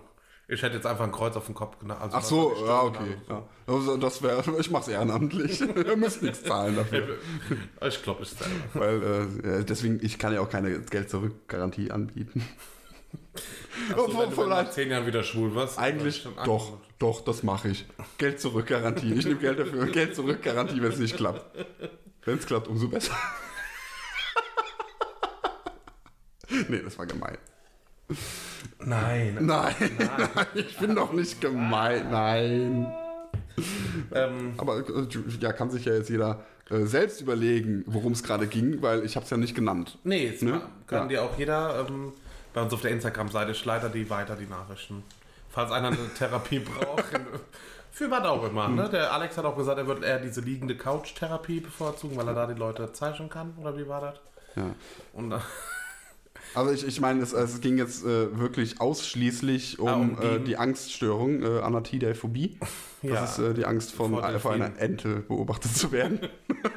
Ich hätte jetzt einfach ein Kreuz auf den Kopf genannt. Also Ach was so, ja, okay. Ja. Also das wäre, <laughs> ich mache es ehrenamtlich. <laughs> Ihr müsst nichts zahlen dafür. <laughs> Ich glaube, ich selber. Weil äh, deswegen, ich kann ja auch keine Geld-Zurück-Garantie anbieten. Also, wenn du Vielleicht- nach zehn Jahren wieder schwul wirst. Eigentlich doch, doch, das mache ich. Geld zurück Garantie. Ich nehme Geld dafür. Geld zurück Garantie, wenn es nicht klappt. Wenn es klappt, umso besser. nee, das war gemein. Nein. Nein, nein, ich bin doch nicht gemein. Nein. Ähm, Aber äh, ja, kann sich ja jetzt jeder äh, selbst überlegen, worum es gerade ging, weil ich habe es ja nicht genannt. nee, es Ne? kann Ja. dir auch jeder ähm, bei uns auf der Instagram-Seite, ich leite die weiter, die Nachrichten. Falls einer eine <laughs> Therapie braucht. Für was auch immer. Hm. Ne? Der Alex hat auch gesagt, er wird eher diese liegende Couch-Therapie bevorzugen, weil er da die Leute zeichnen kann. Oder wie war das? Ja. Und äh, Also ich, ich meine, es, es ging jetzt äh, wirklich ausschließlich um, Ah, um die- äh, die Angststörung, äh, Anatidaephobie. <laughs> Das Ja. ist äh, die Angst von, Vor vor einer. Ente beobachtet zu werden.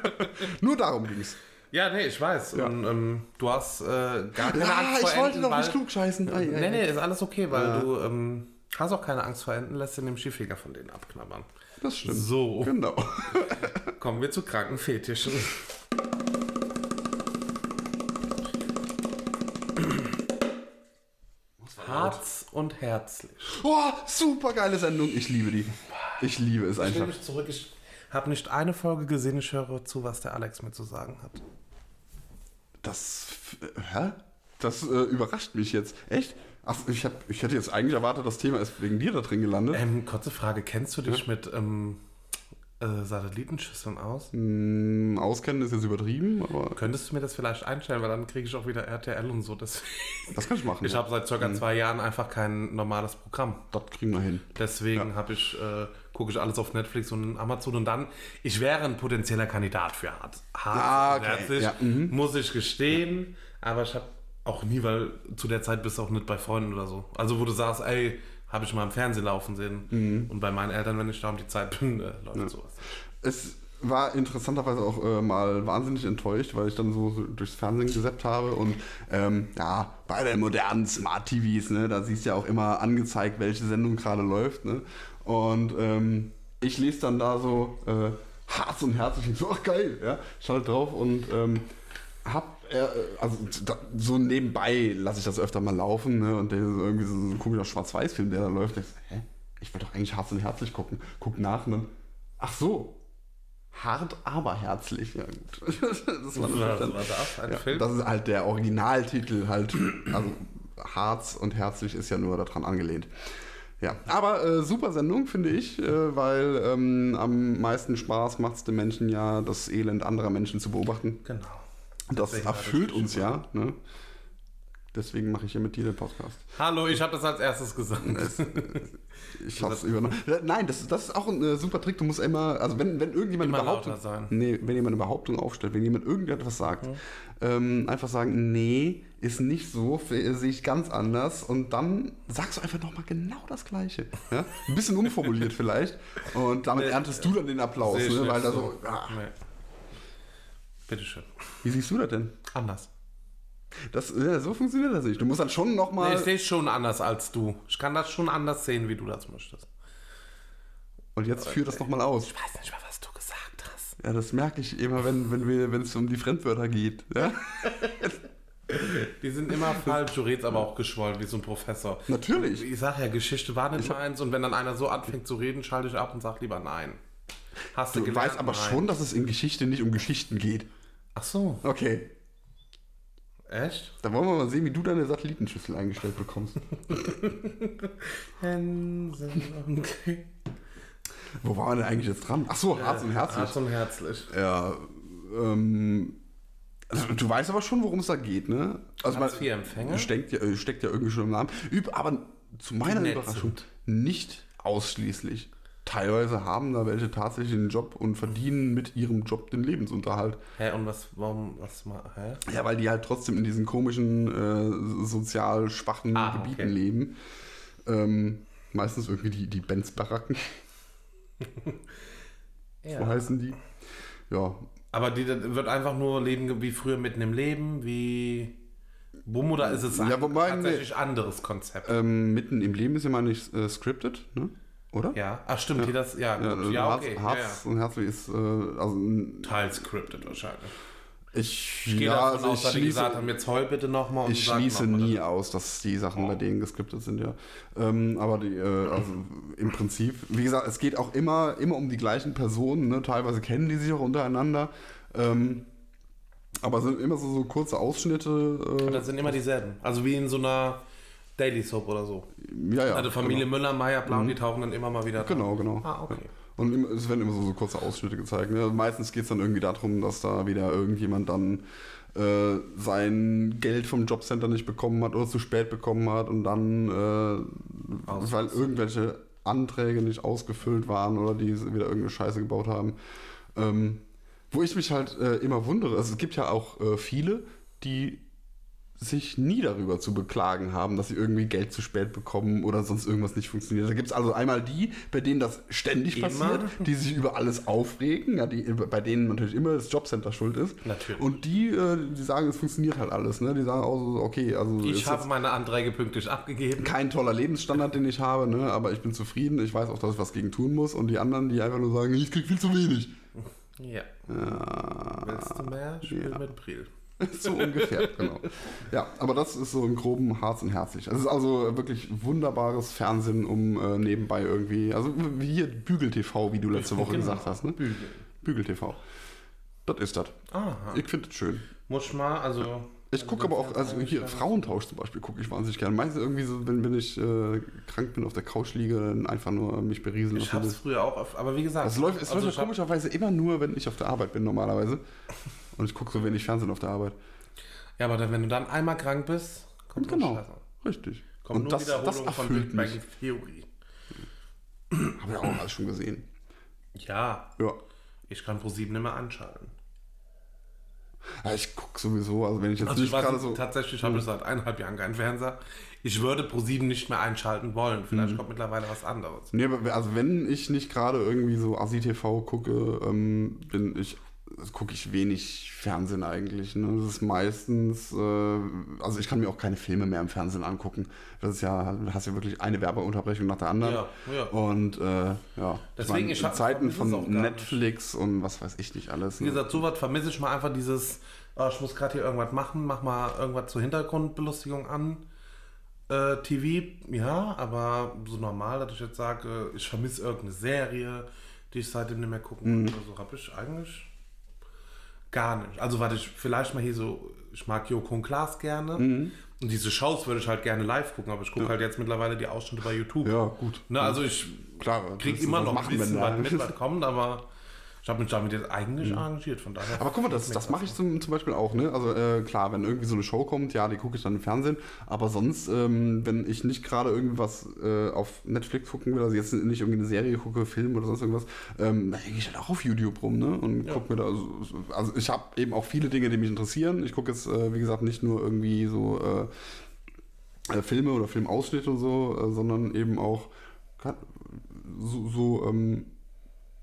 <laughs> Nur darum ging es. ja, nee, ich weiß. Ja. Und ähm, du hast äh, gar keine Ja, Angst vor ich wollte Enten, doch weil, nicht klugscheißen. Ei, ei, Nee, nee, ist alles okay, weil Ja. du ähm, hast auch keine Angst vor Enten, lässt den dem Schiefjäger von denen abknabbern. Das stimmt. So, Genau. kommen wir zu kranken Fetischen. <laughs> Harz und herzlich. Boah, super geile Sendung. Ich liebe die. Ich liebe es Ich einfach. mich zurück. Ich habe nicht eine Folge gesehen. Ich höre zu, was der Alex mir zu sagen hat. Das. Hä? Das äh, überrascht mich jetzt. Echt? Ach, ich, hab, ich hätte jetzt eigentlich erwartet, das Thema ist wegen dir da drin gelandet. Ähm, kurze Frage: Kennst du dich mit ähm, äh, Satellitenschüsseln aus? Hm, auskennen ist jetzt übertrieben, aber Könntest du mir das vielleicht einstellen, weil dann kriege ich auch wieder RTL und so. Das, das kann ich machen. ich ja. habe seit circa zwei Jahren einfach kein normales Programm. Das kriegen wir hin. Deswegen habe ich, äh, gucke ich alles auf Netflix und Amazon und dann, ich wäre ein potenzieller Kandidat für Hart. Hart Ah, okay. Ja, mhm. muss ich gestehen, aber ich habe auch nie, weil zu der Zeit bist du auch nicht bei Freunden oder so. Also wo du sagst, ey, habe ich mal im Fernsehen laufen sehen Mhm. und bei meinen Eltern, wenn ich da um die Zeit bin, äh, läuft sowas. Es war interessanterweise auch äh, mal wahnsinnig enttäuscht, weil ich dann so, durchs Fernsehen gesappt habe und ähm, ja, bei den modernen Smart TVs, ne, da siehst du ja auch immer angezeigt, welche Sendung gerade läuft, ne? Und ähm, ich lese dann da so äh, Harz und Herzlich und so, ach geil, ja, schalte drauf und ähm, hab also da, so nebenbei lasse ich das öfter mal laufen, ne? Und der ist irgendwie so ein komischer Schwarz-Weiß-Film, der da läuft. Ich hä? Ich will doch eigentlich Harz und Herzlich gucken. Guck nach und dann, ach so, hart, aber herzlich. Ja, gut. <laughs> Das war, Was dann, war das? Ein ja, Film? das ist halt der Originaltitel halt. Also Harz und herzlich ist ja nur daran angelehnt. Ja, aber äh, super Sendung, finde ich, äh, weil ähm, am meisten Spaß macht es den Menschen ja, das Elend anderer Menschen zu beobachten. Genau. Das Deswegen war das erfüllt uns ja. Ne? Deswegen mache ich hier mit dir den Podcast. Hallo, ich habe das als erstes gesagt. <laughs> Ich hab's übernommen. Nein, das, ist- das ist auch ein äh, super Trick. Du musst immer, also wenn, wenn irgendjemand Immer eine Behauptung, sein. Nee, wenn jemand eine Behauptung aufstellt, wenn jemand irgendetwas sagt, ähm, einfach sagen, nee, ist nicht so, sehe ich ganz anders und dann sagst du einfach nochmal genau das Gleiche. Ja? Ein bisschen umformuliert <laughs> vielleicht und damit erntest du dann den Applaus, ne? weil da so, ah, Nee. Bitteschön. wie siehst du das denn? Anders. Das, ja, so funktioniert das nicht. Du musst dann schon Nee, nochmal... ich sehe es schon anders als du. Ich kann das schon anders sehen, wie du das möchtest. und jetzt führ das nochmal aus. Ich weiß nicht mal, was du gesagt hast. Ja, das merke ich immer, wenn, wenn, wir, wenn es um die Fremdwörter geht. Ja? <laughs> Die sind immer falsch. Du redest aber auch geschwollen, wie so ein Professor. Natürlich. Ich sag ja, Geschichte war nicht meins. Und wenn dann einer so anfängt zu reden, schalte ich ab und sag lieber nein. Hast du, Du gelernt? weißt aber Nein. schon, dass es in Geschichte nicht um Geschichten geht. Ach so. Okay. Echt? Dann wollen wir mal sehen, wie du deine Satellitenschüssel eingestellt bekommst. <laughs> Hänsel und Gretel. Wo waren wir denn eigentlich jetzt dran? Ach so, Harz und Herzlich. Herz und herzlich. Ja, ähm, also, du weißt aber schon, worum es da geht, ne? Also Hartz IV-Empfänger? Steckt ja, äh, steckt ja irgendwie schon im Namen. Üb, aber zu meiner Überraschung nicht ausschließlich. Teilweise haben da welche tatsächlich einen Job und verdienen mit ihrem Job den Lebensunterhalt. Hä, und was, warum, was hä? Ja, weil die halt trotzdem in diesen komischen, äh, sozial schwachen Ah, Gebieten okay. leben. Ähm, meistens irgendwie die, die Benz-Baracken, <laughs> so Ja. heißen die. Ja, Aber die wird einfach nur leben wie früher mitten im Leben, wie Bumm oder ist es Ja, ein wobei, tatsächlich anderes Konzept? ähm, mitten im Leben ist ja mal nicht äh, scripted, ne? Oder? ja, ach stimmt, hier das, ja, Ja, gut, also ja, Harz, okay. Harz ja, und Herzlich ist, äh, also ja. Teil scripted wahrscheinlich. ich, Ich gehe ja, davon also aus, ich dass die schließe, gesagt haben, jetzt heul bitte nochmal und ich schließe noch nie das. aus, dass die Sachen bei denen gescriptet sind, ja. Ähm, aber die, äh, also im Prinzip, wie gesagt, es geht auch immer, immer um die gleichen Personen, ne? teilweise kennen die sich auch untereinander. Ähm, aber es sind immer so, so kurze Ausschnitte. Und Äh, das sind immer dieselben. Also wie in so einer Daily Soap oder so. ja, ja. Also Familie Müller, Meier, Blau, die tauchen dann immer mal wieder da. Genau, genau. Ah, okay. Und immer, es werden immer so, so kurze Ausschnitte gezeigt. Ne? Meistens geht es dann irgendwie darum, dass da wieder irgendjemand dann äh, sein Geld vom Jobcenter nicht bekommen hat oder zu spät bekommen hat und dann, äh, Aus- weil irgendwelche Anträge nicht ausgefüllt waren oder die wieder irgendeine Scheiße gebaut haben. Ähm, wo ich mich halt äh, immer wundere, also es gibt ja auch äh, viele, die sich nie darüber zu beklagen haben, dass sie irgendwie Geld zu spät bekommen oder sonst irgendwas nicht funktioniert. Da gibt es also einmal die, bei denen das ständig Immer? passiert, die sich über alles aufregen, ja, die, bei denen natürlich immer das Jobcenter schuld ist. Natürlich. Und die, äh, die sagen, es funktioniert halt alles. Ne? Die sagen auch so, okay, also Ich habe meine Anträge pünktlich abgegeben. kein toller Lebensstandard, den ich habe, ne? aber ich bin zufrieden. Ich weiß auch, dass ich was gegen tun muss. Und die anderen, die einfach nur sagen, ich krieg viel zu wenig. Ja. Ja, Willst du mehr? Spiel ja. mit Brill. <laughs> so ungefähr, genau. Ja, aber das ist so im groben Harz und Herzlich. Es ist also wirklich wunderbares Fernsehen, um äh, nebenbei irgendwie, also wie hier Bügel TV, wie du letzte Woche <laughs> Genau. gesagt hast, ne? Bügeln. Bügel TV. Das ist das. Ich finde es schön. Muss ich mal, also. Ich gucke aber auch, also hier Frauentausch zum Beispiel gucke ich wahnsinnig gerne. Meistens irgendwie so, wenn, wenn ich äh, krank bin, auf der Couch liege, dann einfach nur mich berieseln Ich habe es früher auch, auf, aber wie gesagt. Das läuft, es also läuft ja komischerweise immer nur, wenn ich auf der Arbeit bin normalerweise. Und ich gucke so wenig Fernsehen auf der Arbeit. Ja, aber dann, wenn du dann einmal krank bist, kommt Genau, Scheiß an. richtig. Kommt Und nur das, das von erfüllt Bang mich. Theory. <clears throat> Habe ich auch alles schon gesehen. Ja, Ja. ich kann Pro 7 nicht mehr anschalten. ja ich gucke sowieso, also wenn ich jetzt Also ich nicht gerade so. tatsächlich habe ich seit eineinhalb Jahren keinen Fernseher. Ich würde Pro 7 nicht mehr einschalten wollen. Vielleicht kommt mittlerweile was anderes. Nee, aber also wenn ich nicht gerade irgendwie so Asi-TV gucke, ähm, bin ich, gucke ich wenig Fernsehen eigentlich. Ne? Das ist meistens, äh, also ich kann mir auch keine Filme mehr im Fernsehen angucken. Das ist ja, du hast ja wirklich eine Werbeunterbrechung nach der anderen. Ja, ja. Und äh, ja, Deswegen, meine, ich in hab- Zeiten von Netflix und was weiß ich nicht alles. Wie Ne? gesagt, sowas vermisse ich mal einfach dieses, oh, ich muss gerade hier irgendwas machen, mach mal irgendwas zur Hintergrundbelustigung an. Äh, TV, ja, aber so normal, dass ich jetzt sage, ich vermisse irgendeine Serie, die ich seitdem nicht mehr gucken kann oder so, habe ich eigentlich gar nicht. Also, was ich vielleicht mal hier so, ich mag Joko und Klaas gerne und diese Shows würde ich halt gerne live gucken, aber ich gucke halt jetzt mittlerweile die Ausschnitte bei YouTube. Ja, gut. Ne, also ich Klar, krieg willst du immer noch ein bisschen wenn was mit, was kommt, aber ich habe mich damit jetzt eigentlich arrangiert, von daher. Aber guck mal, das, das mache ich zum, zum Beispiel auch. Ne? Also äh, klar, wenn irgendwie so eine Show kommt, ja, die gucke ich dann im Fernsehen. Aber sonst, ähm, wenn ich nicht gerade irgendwas äh, auf Netflix gucken will, also jetzt nicht irgendwie eine Serie gucke, Film oder sonst irgendwas, ähm, dann hänge ich halt auch auf YouTube rum ne? und gucke mir da. So, so- also ich habe eben auch viele Dinge, die mich interessieren. Ich gucke jetzt, äh, wie gesagt, nicht nur irgendwie so äh, äh, Filme oder Filmausschnitte und so, äh, sondern eben auch so, so ähm,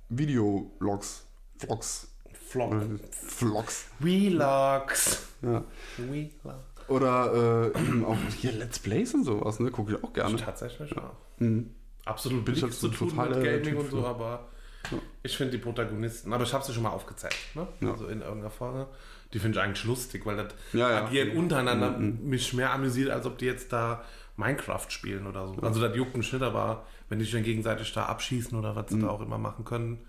Videologs, Vlogs. Vlog. Vlogs. Vlogs. Ja. Vlogs. Oder äh, auch hier Let's Plays und sowas, ne? Gucke ich auch gerne. Tatsächlich, ja. Mhm. Absolut Bin ich nichts halt zu so tun totaler mit Gaming Typ und so, aber ich finde die Protagonisten, aber ich habe sie schon mal aufgezählt, ne? Ja. Also in irgendeiner Folge. Die finde ich eigentlich lustig, weil das Ja, ja. Agieren untereinander mich mehr amüsiert, als ob die jetzt da Minecraft spielen oder so. Also das juckt mich nicht, aber wenn die sich dann gegenseitig da abschießen oder was sie da auch immer machen können.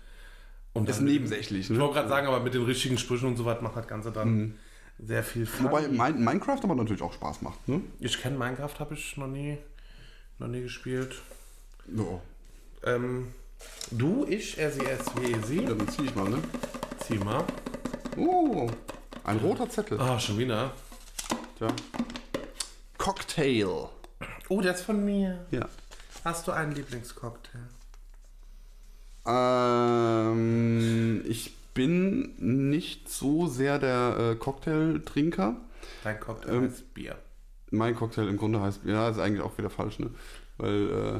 Und Ist dann- nebensächlich, Ich wollte ne? gerade sagen, aber mit den richtigen Sprüchen und so was macht das Ganze dann sehr viel Fun. Wobei mein, Minecraft aber natürlich auch Spaß macht, ne? Ich kenne Minecraft, habe ich noch nie, noch nie gespielt. So. Ähm, du, ich, er, sie, es, Ja, sie. dann zieh ich mal, ne? Zieh mal. Oh, ein roter Zettel. Ah, schon wieder. Tja. Cocktail. Oh, der ist von mir. Ja. Hast du einen Lieblingscocktail? Ähm, ich bin nicht so sehr der äh, Cocktailtrinker. Dein Cocktail Ähm, heißt Bier. Mein Cocktail im Grunde heißt, ja, ist eigentlich auch wieder falsch, ne? Weil äh,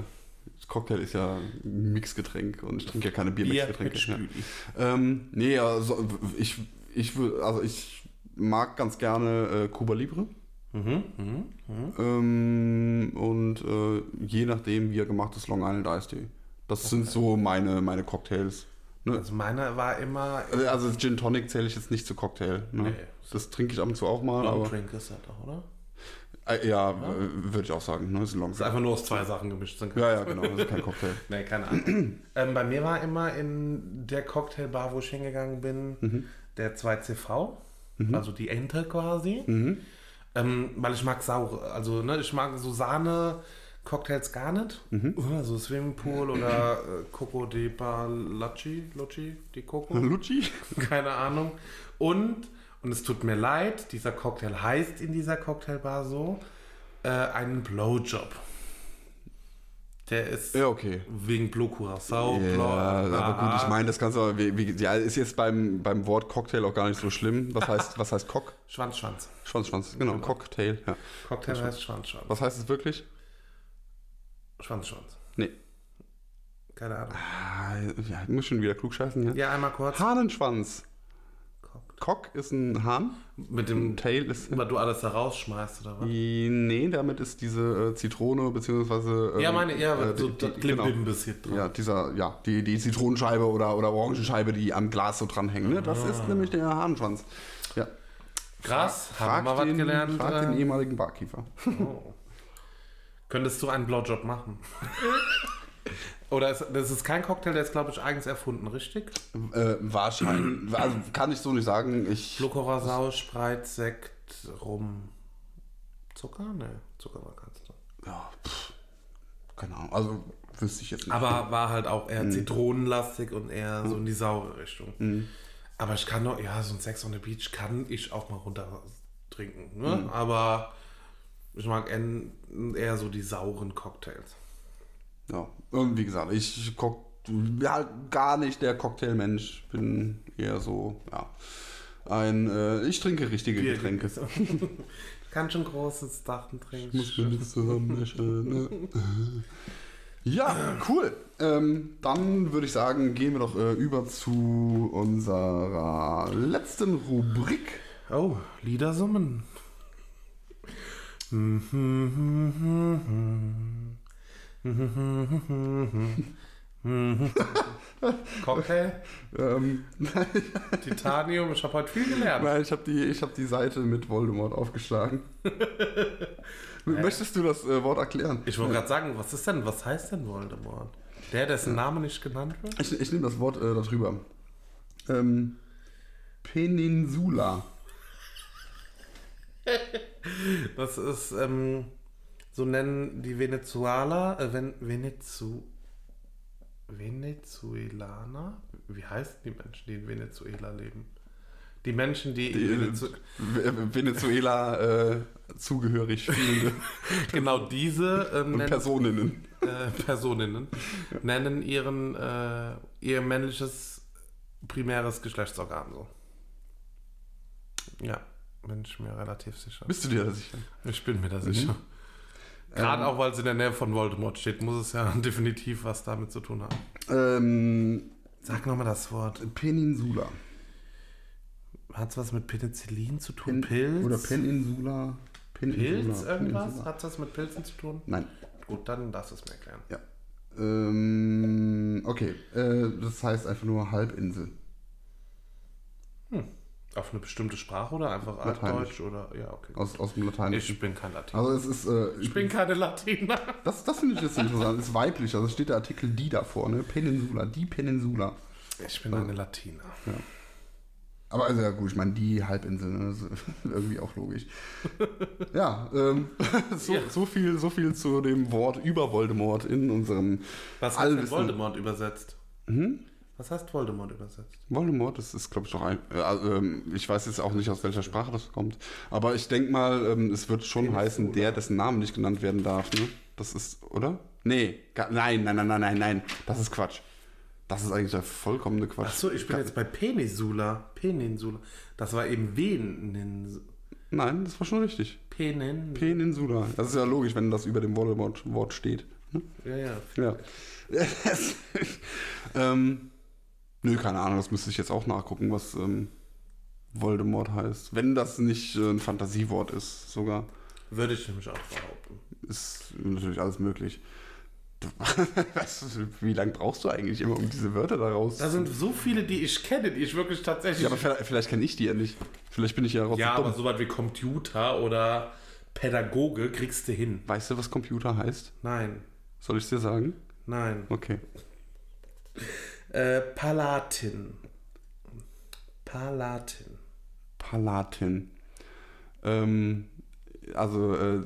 Cocktail ist ja ein Mixgetränk und ich trinke ja keine Bier Biermixgetränke. ja. Spüli. Ähm, nee, also ich, ich, also ich mag ganz gerne äh, Cuba Libre. Mhm, mhm, mhm. Ähm, und äh, je nachdem, wie er gemacht ist, Long Island Iced Tea. Das sind so meine, meine Cocktails. Ne? Also meiner war immer Also Gin Tonic zähle ich jetzt nicht zu Cocktail. Ne? Nee. Das trinke ich ab und zu auch mal. Long Aber, Drink ist das doch, oder? äh, ja, äh, würde ich auch sagen. Ne? Ist ein Long ist einfach nur aus zwei Sachen gemischt sind. Ja, ja, genau. Das ist kein Cocktail. <laughs> Nee, keine Ahnung. ähm, bei mir war immer in der Cocktailbar, wo ich hingegangen bin, Mhm. der 2CV, also die Ente quasi. Mhm. Ähm, weil ich mag saure, also ne, ich mag so Sahne. Cocktails gar nicht. Mhm. Uh, So Swimmingpool oder äh, Coco de Palacci, Lucci, die Coco. <laughs> Lucci? Keine Ahnung. Und, und es tut mir leid, dieser Cocktail heißt in dieser Cocktailbar so, äh, einen Blowjob. Der ist Ja, okay. wegen Blue Curacao. Ja, Blau- aber gut, ich meine, das Ganze aber, wie, wie, ja, ist jetzt beim, beim Wort Cocktail auch gar nicht so schlimm. Was <laughs> heißt, was heißt Cock? Schwanz, Schwanz. Schwanz, Schwanz, genau, Cocktail, ja. Cocktail heißt Schwanz, Schwanz. Was heißt es wirklich? Schwanz, Schwanz. Nee. Keine Ahnung. Ah, ja, ich muss schon wieder klug scheißen hier. Ja, einmal kurz. Hahnenschwanz. Cock- ist ein Hahn. Mit dem, Tail ist. was du alles da rausschmeißt, oder was? Nee, damit ist diese äh, Zitrone, beziehungsweise. ähm, Ja, meine, ja, äh, so die- das die- genau. ein bisschen dran. Ja, dieser, ja, die, die Zitronenscheibe oder, oder Orangenscheibe, die am Glas so dranhängen. Ne? Das Ah. ist nämlich der Hahnenschwanz. Ja. Krass, haben Frag wir mal was den, gelernt. Frag den äh, ehemaligen Barkeeper. Oh. Könntest du einen Blowjob machen? <laughs> Oder ist, das ist kein Cocktail, der ist, glaube ich, eigens erfunden, richtig? Äh, wahrscheinlich. Also kann ich so nicht sagen. Ich. Curacao, Spreit, Sekt, Rum, Zucker? Ne, Zucker war keins drin. Ja, pff, keine Ahnung. Also wüsste ich jetzt nicht. Aber war halt auch Mhm. eher zitronenlastig und eher so in die saure Richtung. Aber ich kann doch, ja, so ein Sex on the Beach kann ich auch mal runter trinken. Ne? Mhm. Aber ich mag eher so die sauren Cocktails. Ja, und wie gesagt, ich guck, ja, gar nicht der Cocktailmensch. Bin eher so, ja, ein, äh, ich trinke richtige Getränke. <laughs> Kann schon großes Dachen trinken. Muss mir nichts zusammenmischen. Ne? <laughs> Ja, cool. Ähm, dann würde ich sagen, gehen wir doch äh, über zu unserer letzten Rubrik. Oh, Lieder summen. <laughs> Cocktail, Ähm, <laughs> Titanium, ich habe heute viel gelernt. nein, ich habe die, ich hab die Seite mit Voldemort aufgeschlagen. <laughs> Möchtest du das äh, Wort erklären? Ich wollte gerade sagen, was ist denn, was heißt denn Voldemort? Der, dessen Name nicht genannt wird? Ich, ich nehme das Wort äh, darüber. Ähm, Peninsula. Das ist, ähm, so nennen die Venezuela, äh, Ven Venezu Venezuelaner? Wie heißen die Menschen, die in Venezuela leben? Die Menschen, die, Die, in äh, Venezu Ve- Venezuela äh, zugehörig fühlende <laughs> genau diese ähm, nennen, Personinnen. äh, Personinnen nennen ihren äh, ihr männliches primäres Geschlechtsorgan so. Ja, bin ich mir relativ sicher. Bist du dir da sicher? Ich bin mir da sicher. Gerade Ähm. auch, weil es in der Nähe von Voldemort steht, muss es ja <laughs> definitiv was damit zu tun haben. Ähm, Sag nochmal das Wort. Peninsula. Hat es was mit Penicillin zu tun? Pen- Pilz? Oder Peninsula. Peninsula. Pilz irgendwas? Hat es was mit Pilzen zu tun? Nein. Gut, dann darfst du es mir erklären. Ja. Ähm, okay. Äh, das heißt einfach nur Halbinsel. Auf eine bestimmte Sprache oder einfach Lateinisch. Altdeutsch oder ja, okay. Aus, aus dem Lateinischen. Ich bin kein Latiner. also es ist. Äh, Ich bin keine Latina. das das finde ich jetzt interessant. Es ist weiblich. Also steht der Artikel die davor, ne? Peninsula. Die Peninsula. Ich bin eine Latina. Aber also ja gut, ich meine, die Halbinsel, ne? das ist <laughs> irgendwie auch logisch. ja, ähm, <laughs> so, Ja. so, viel, so viel zu dem Wort über Voldemort in unserem Was heißt Voldemort übersetzt? Hm? Was heißt Voldemort übersetzt? Voldemort, das ist, glaube ich, doch ein. Äh, also, ähm, ich weiß jetzt auch nicht, aus welcher Sprache das kommt. Aber ich denke mal, ähm, es wird schon Peninsula. heißen, der, dessen Name nicht genannt werden darf. Ne? Das ist, oder? Nee, ga, nein, nein, nein, nein, nein, nein. Das ist Quatsch. Das ist eigentlich der vollkommene Quatsch. Achso, ich bin Ga- jetzt bei Peninsula. Peninsula. Das war eben Venens. Nein, das war schon richtig. Penin. Peninsula. Das ist ja logisch, wenn das über dem Voldemort-Wort steht. Ne? ja, ja. Ja. <laughs> ähm, nö, keine Ahnung, das müsste ich jetzt auch nachgucken, was ähm, Voldemort heißt. Wenn das nicht äh, ein Fantasiewort ist, sogar, Würde ich nämlich auch behaupten. ist natürlich alles möglich. <laughs> Was, wie lange brauchst du eigentlich immer, um diese Wörter da raus? Da sind so viele, die ich kenne, die ich wirklich tatsächlich. ja, aber vielleicht, vielleicht kenne ich die ja nicht. Vielleicht bin ich ja raus Ja, aber so weit wie Computer oder Pädagoge kriegst du hin. Weißt du, was Computer heißt? Nein, Soll ich es dir sagen? nein. Okay. Äh, Palatin. Palatin. Palatin. Ähm, also, äh,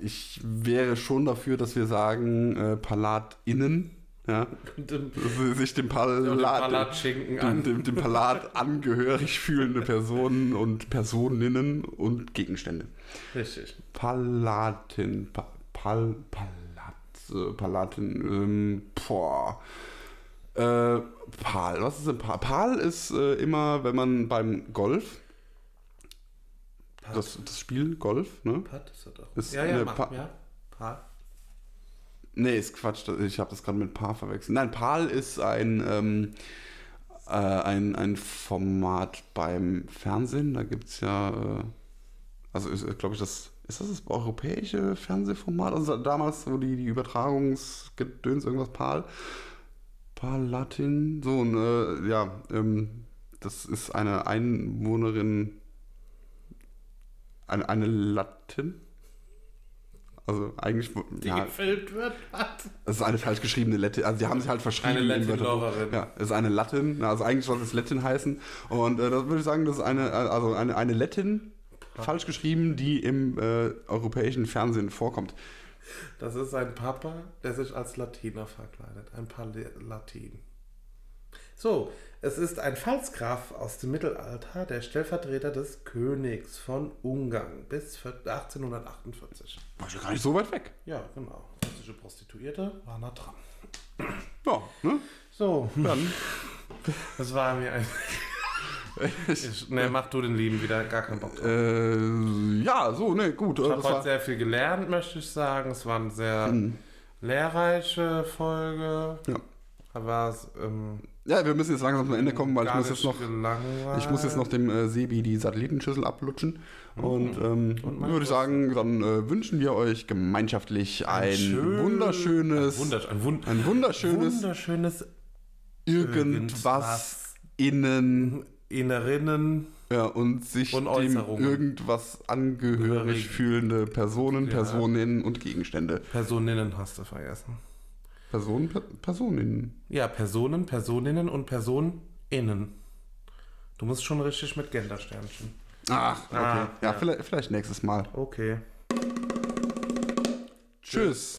ich wäre schon dafür, dass wir sagen, äh, PalatInnen, ja, <laughs> sich dem Palat, Palatschinken dem, an. dem, dem Palat <laughs> angehörig fühlende Personen und Personinnen und Gegenstände. Richtig. Palatin, pa, Pal, Palat, Palatin, ähm, boah. Äh, Pal, was ist denn Pal? Pal ist äh, immer, wenn man beim Golf, Pat. das, das Spiel Golf, ne? Pat ist das doch. Ist ja, ja, eine mach, Pa- ja. Pat. Nee, ist Quatsch, ich habe das gerade mit Paar verwechselt. Nein, Pal ist ein, ähm, äh, ein, ein Format beim Fernsehen, da gibt es ja, äh, also glaube ich, das, ist das das europäische Fernsehformat? Also damals, wo die, die Übertragungsgedöns, irgendwas Pal, Palatin, so, und, äh, ja, ähm, das ist eine Einwohnerin, eine, eine Latin. Also eigentlich, Die ja, gefilmt wird. Es ist eine falsch geschriebene Latin. Also die haben sich halt verschrieben. Eine. Latin-Loverin. Ja, es ist eine Latin. Also eigentlich soll es Latin heißen. Und äh, das würde ich sagen, das ist eine, also eine, eine Latin, falsch geschrieben, die im äh, europäischen Fernsehen vorkommt. Das ist ein Papa, der sich als Latiner verkleidet. Ein Pal Latin. So, Es ist ein Pfalzgraf aus dem Mittelalter, der Stellvertreter des Königs von Ungarn bis 1848. War ja gar nicht so weit weg. Ja, genau. Russische Prostituierte war nah dran. Ja, ne? So, Dann. das war mir ein. <laughs> Ne, mach du den Lieben wieder, gar keinen Bock drauf. Äh, ja, so, ne, gut. Ich habe heute sehr viel gelernt, möchte ich sagen. Es war eine sehr Mhm. lehrreiche Folge. Ja. Aber es ähm, ja, wir müssen jetzt langsam zum Ende kommen, weil ich muss jetzt noch. gelangweilt. Ich muss jetzt noch dem äh, Sebi die Satellitenschüssel ablutschen. Und, ähm, Und würde ich sagen, dann äh, wünschen wir euch gemeinschaftlich ein, schön- wunderschönes, Ein, Wundersch ein, Wund ein wunderschönes wunderschönes irgendwas innen Innerinnen. ja, und sich Und dem irgendwas angehörig Gehörig. fühlende Personen, Ja. Personen und Gegenstände. Personinnen hast du vergessen. Personen, per Personen. Ja, Personen, Personinnen und PersonInnen. Du musst schon richtig mit Gendersternchen. Ach, okay. Ah, ja, ja. Vielleicht, vielleicht nächstes Mal. Okay. Tschüss.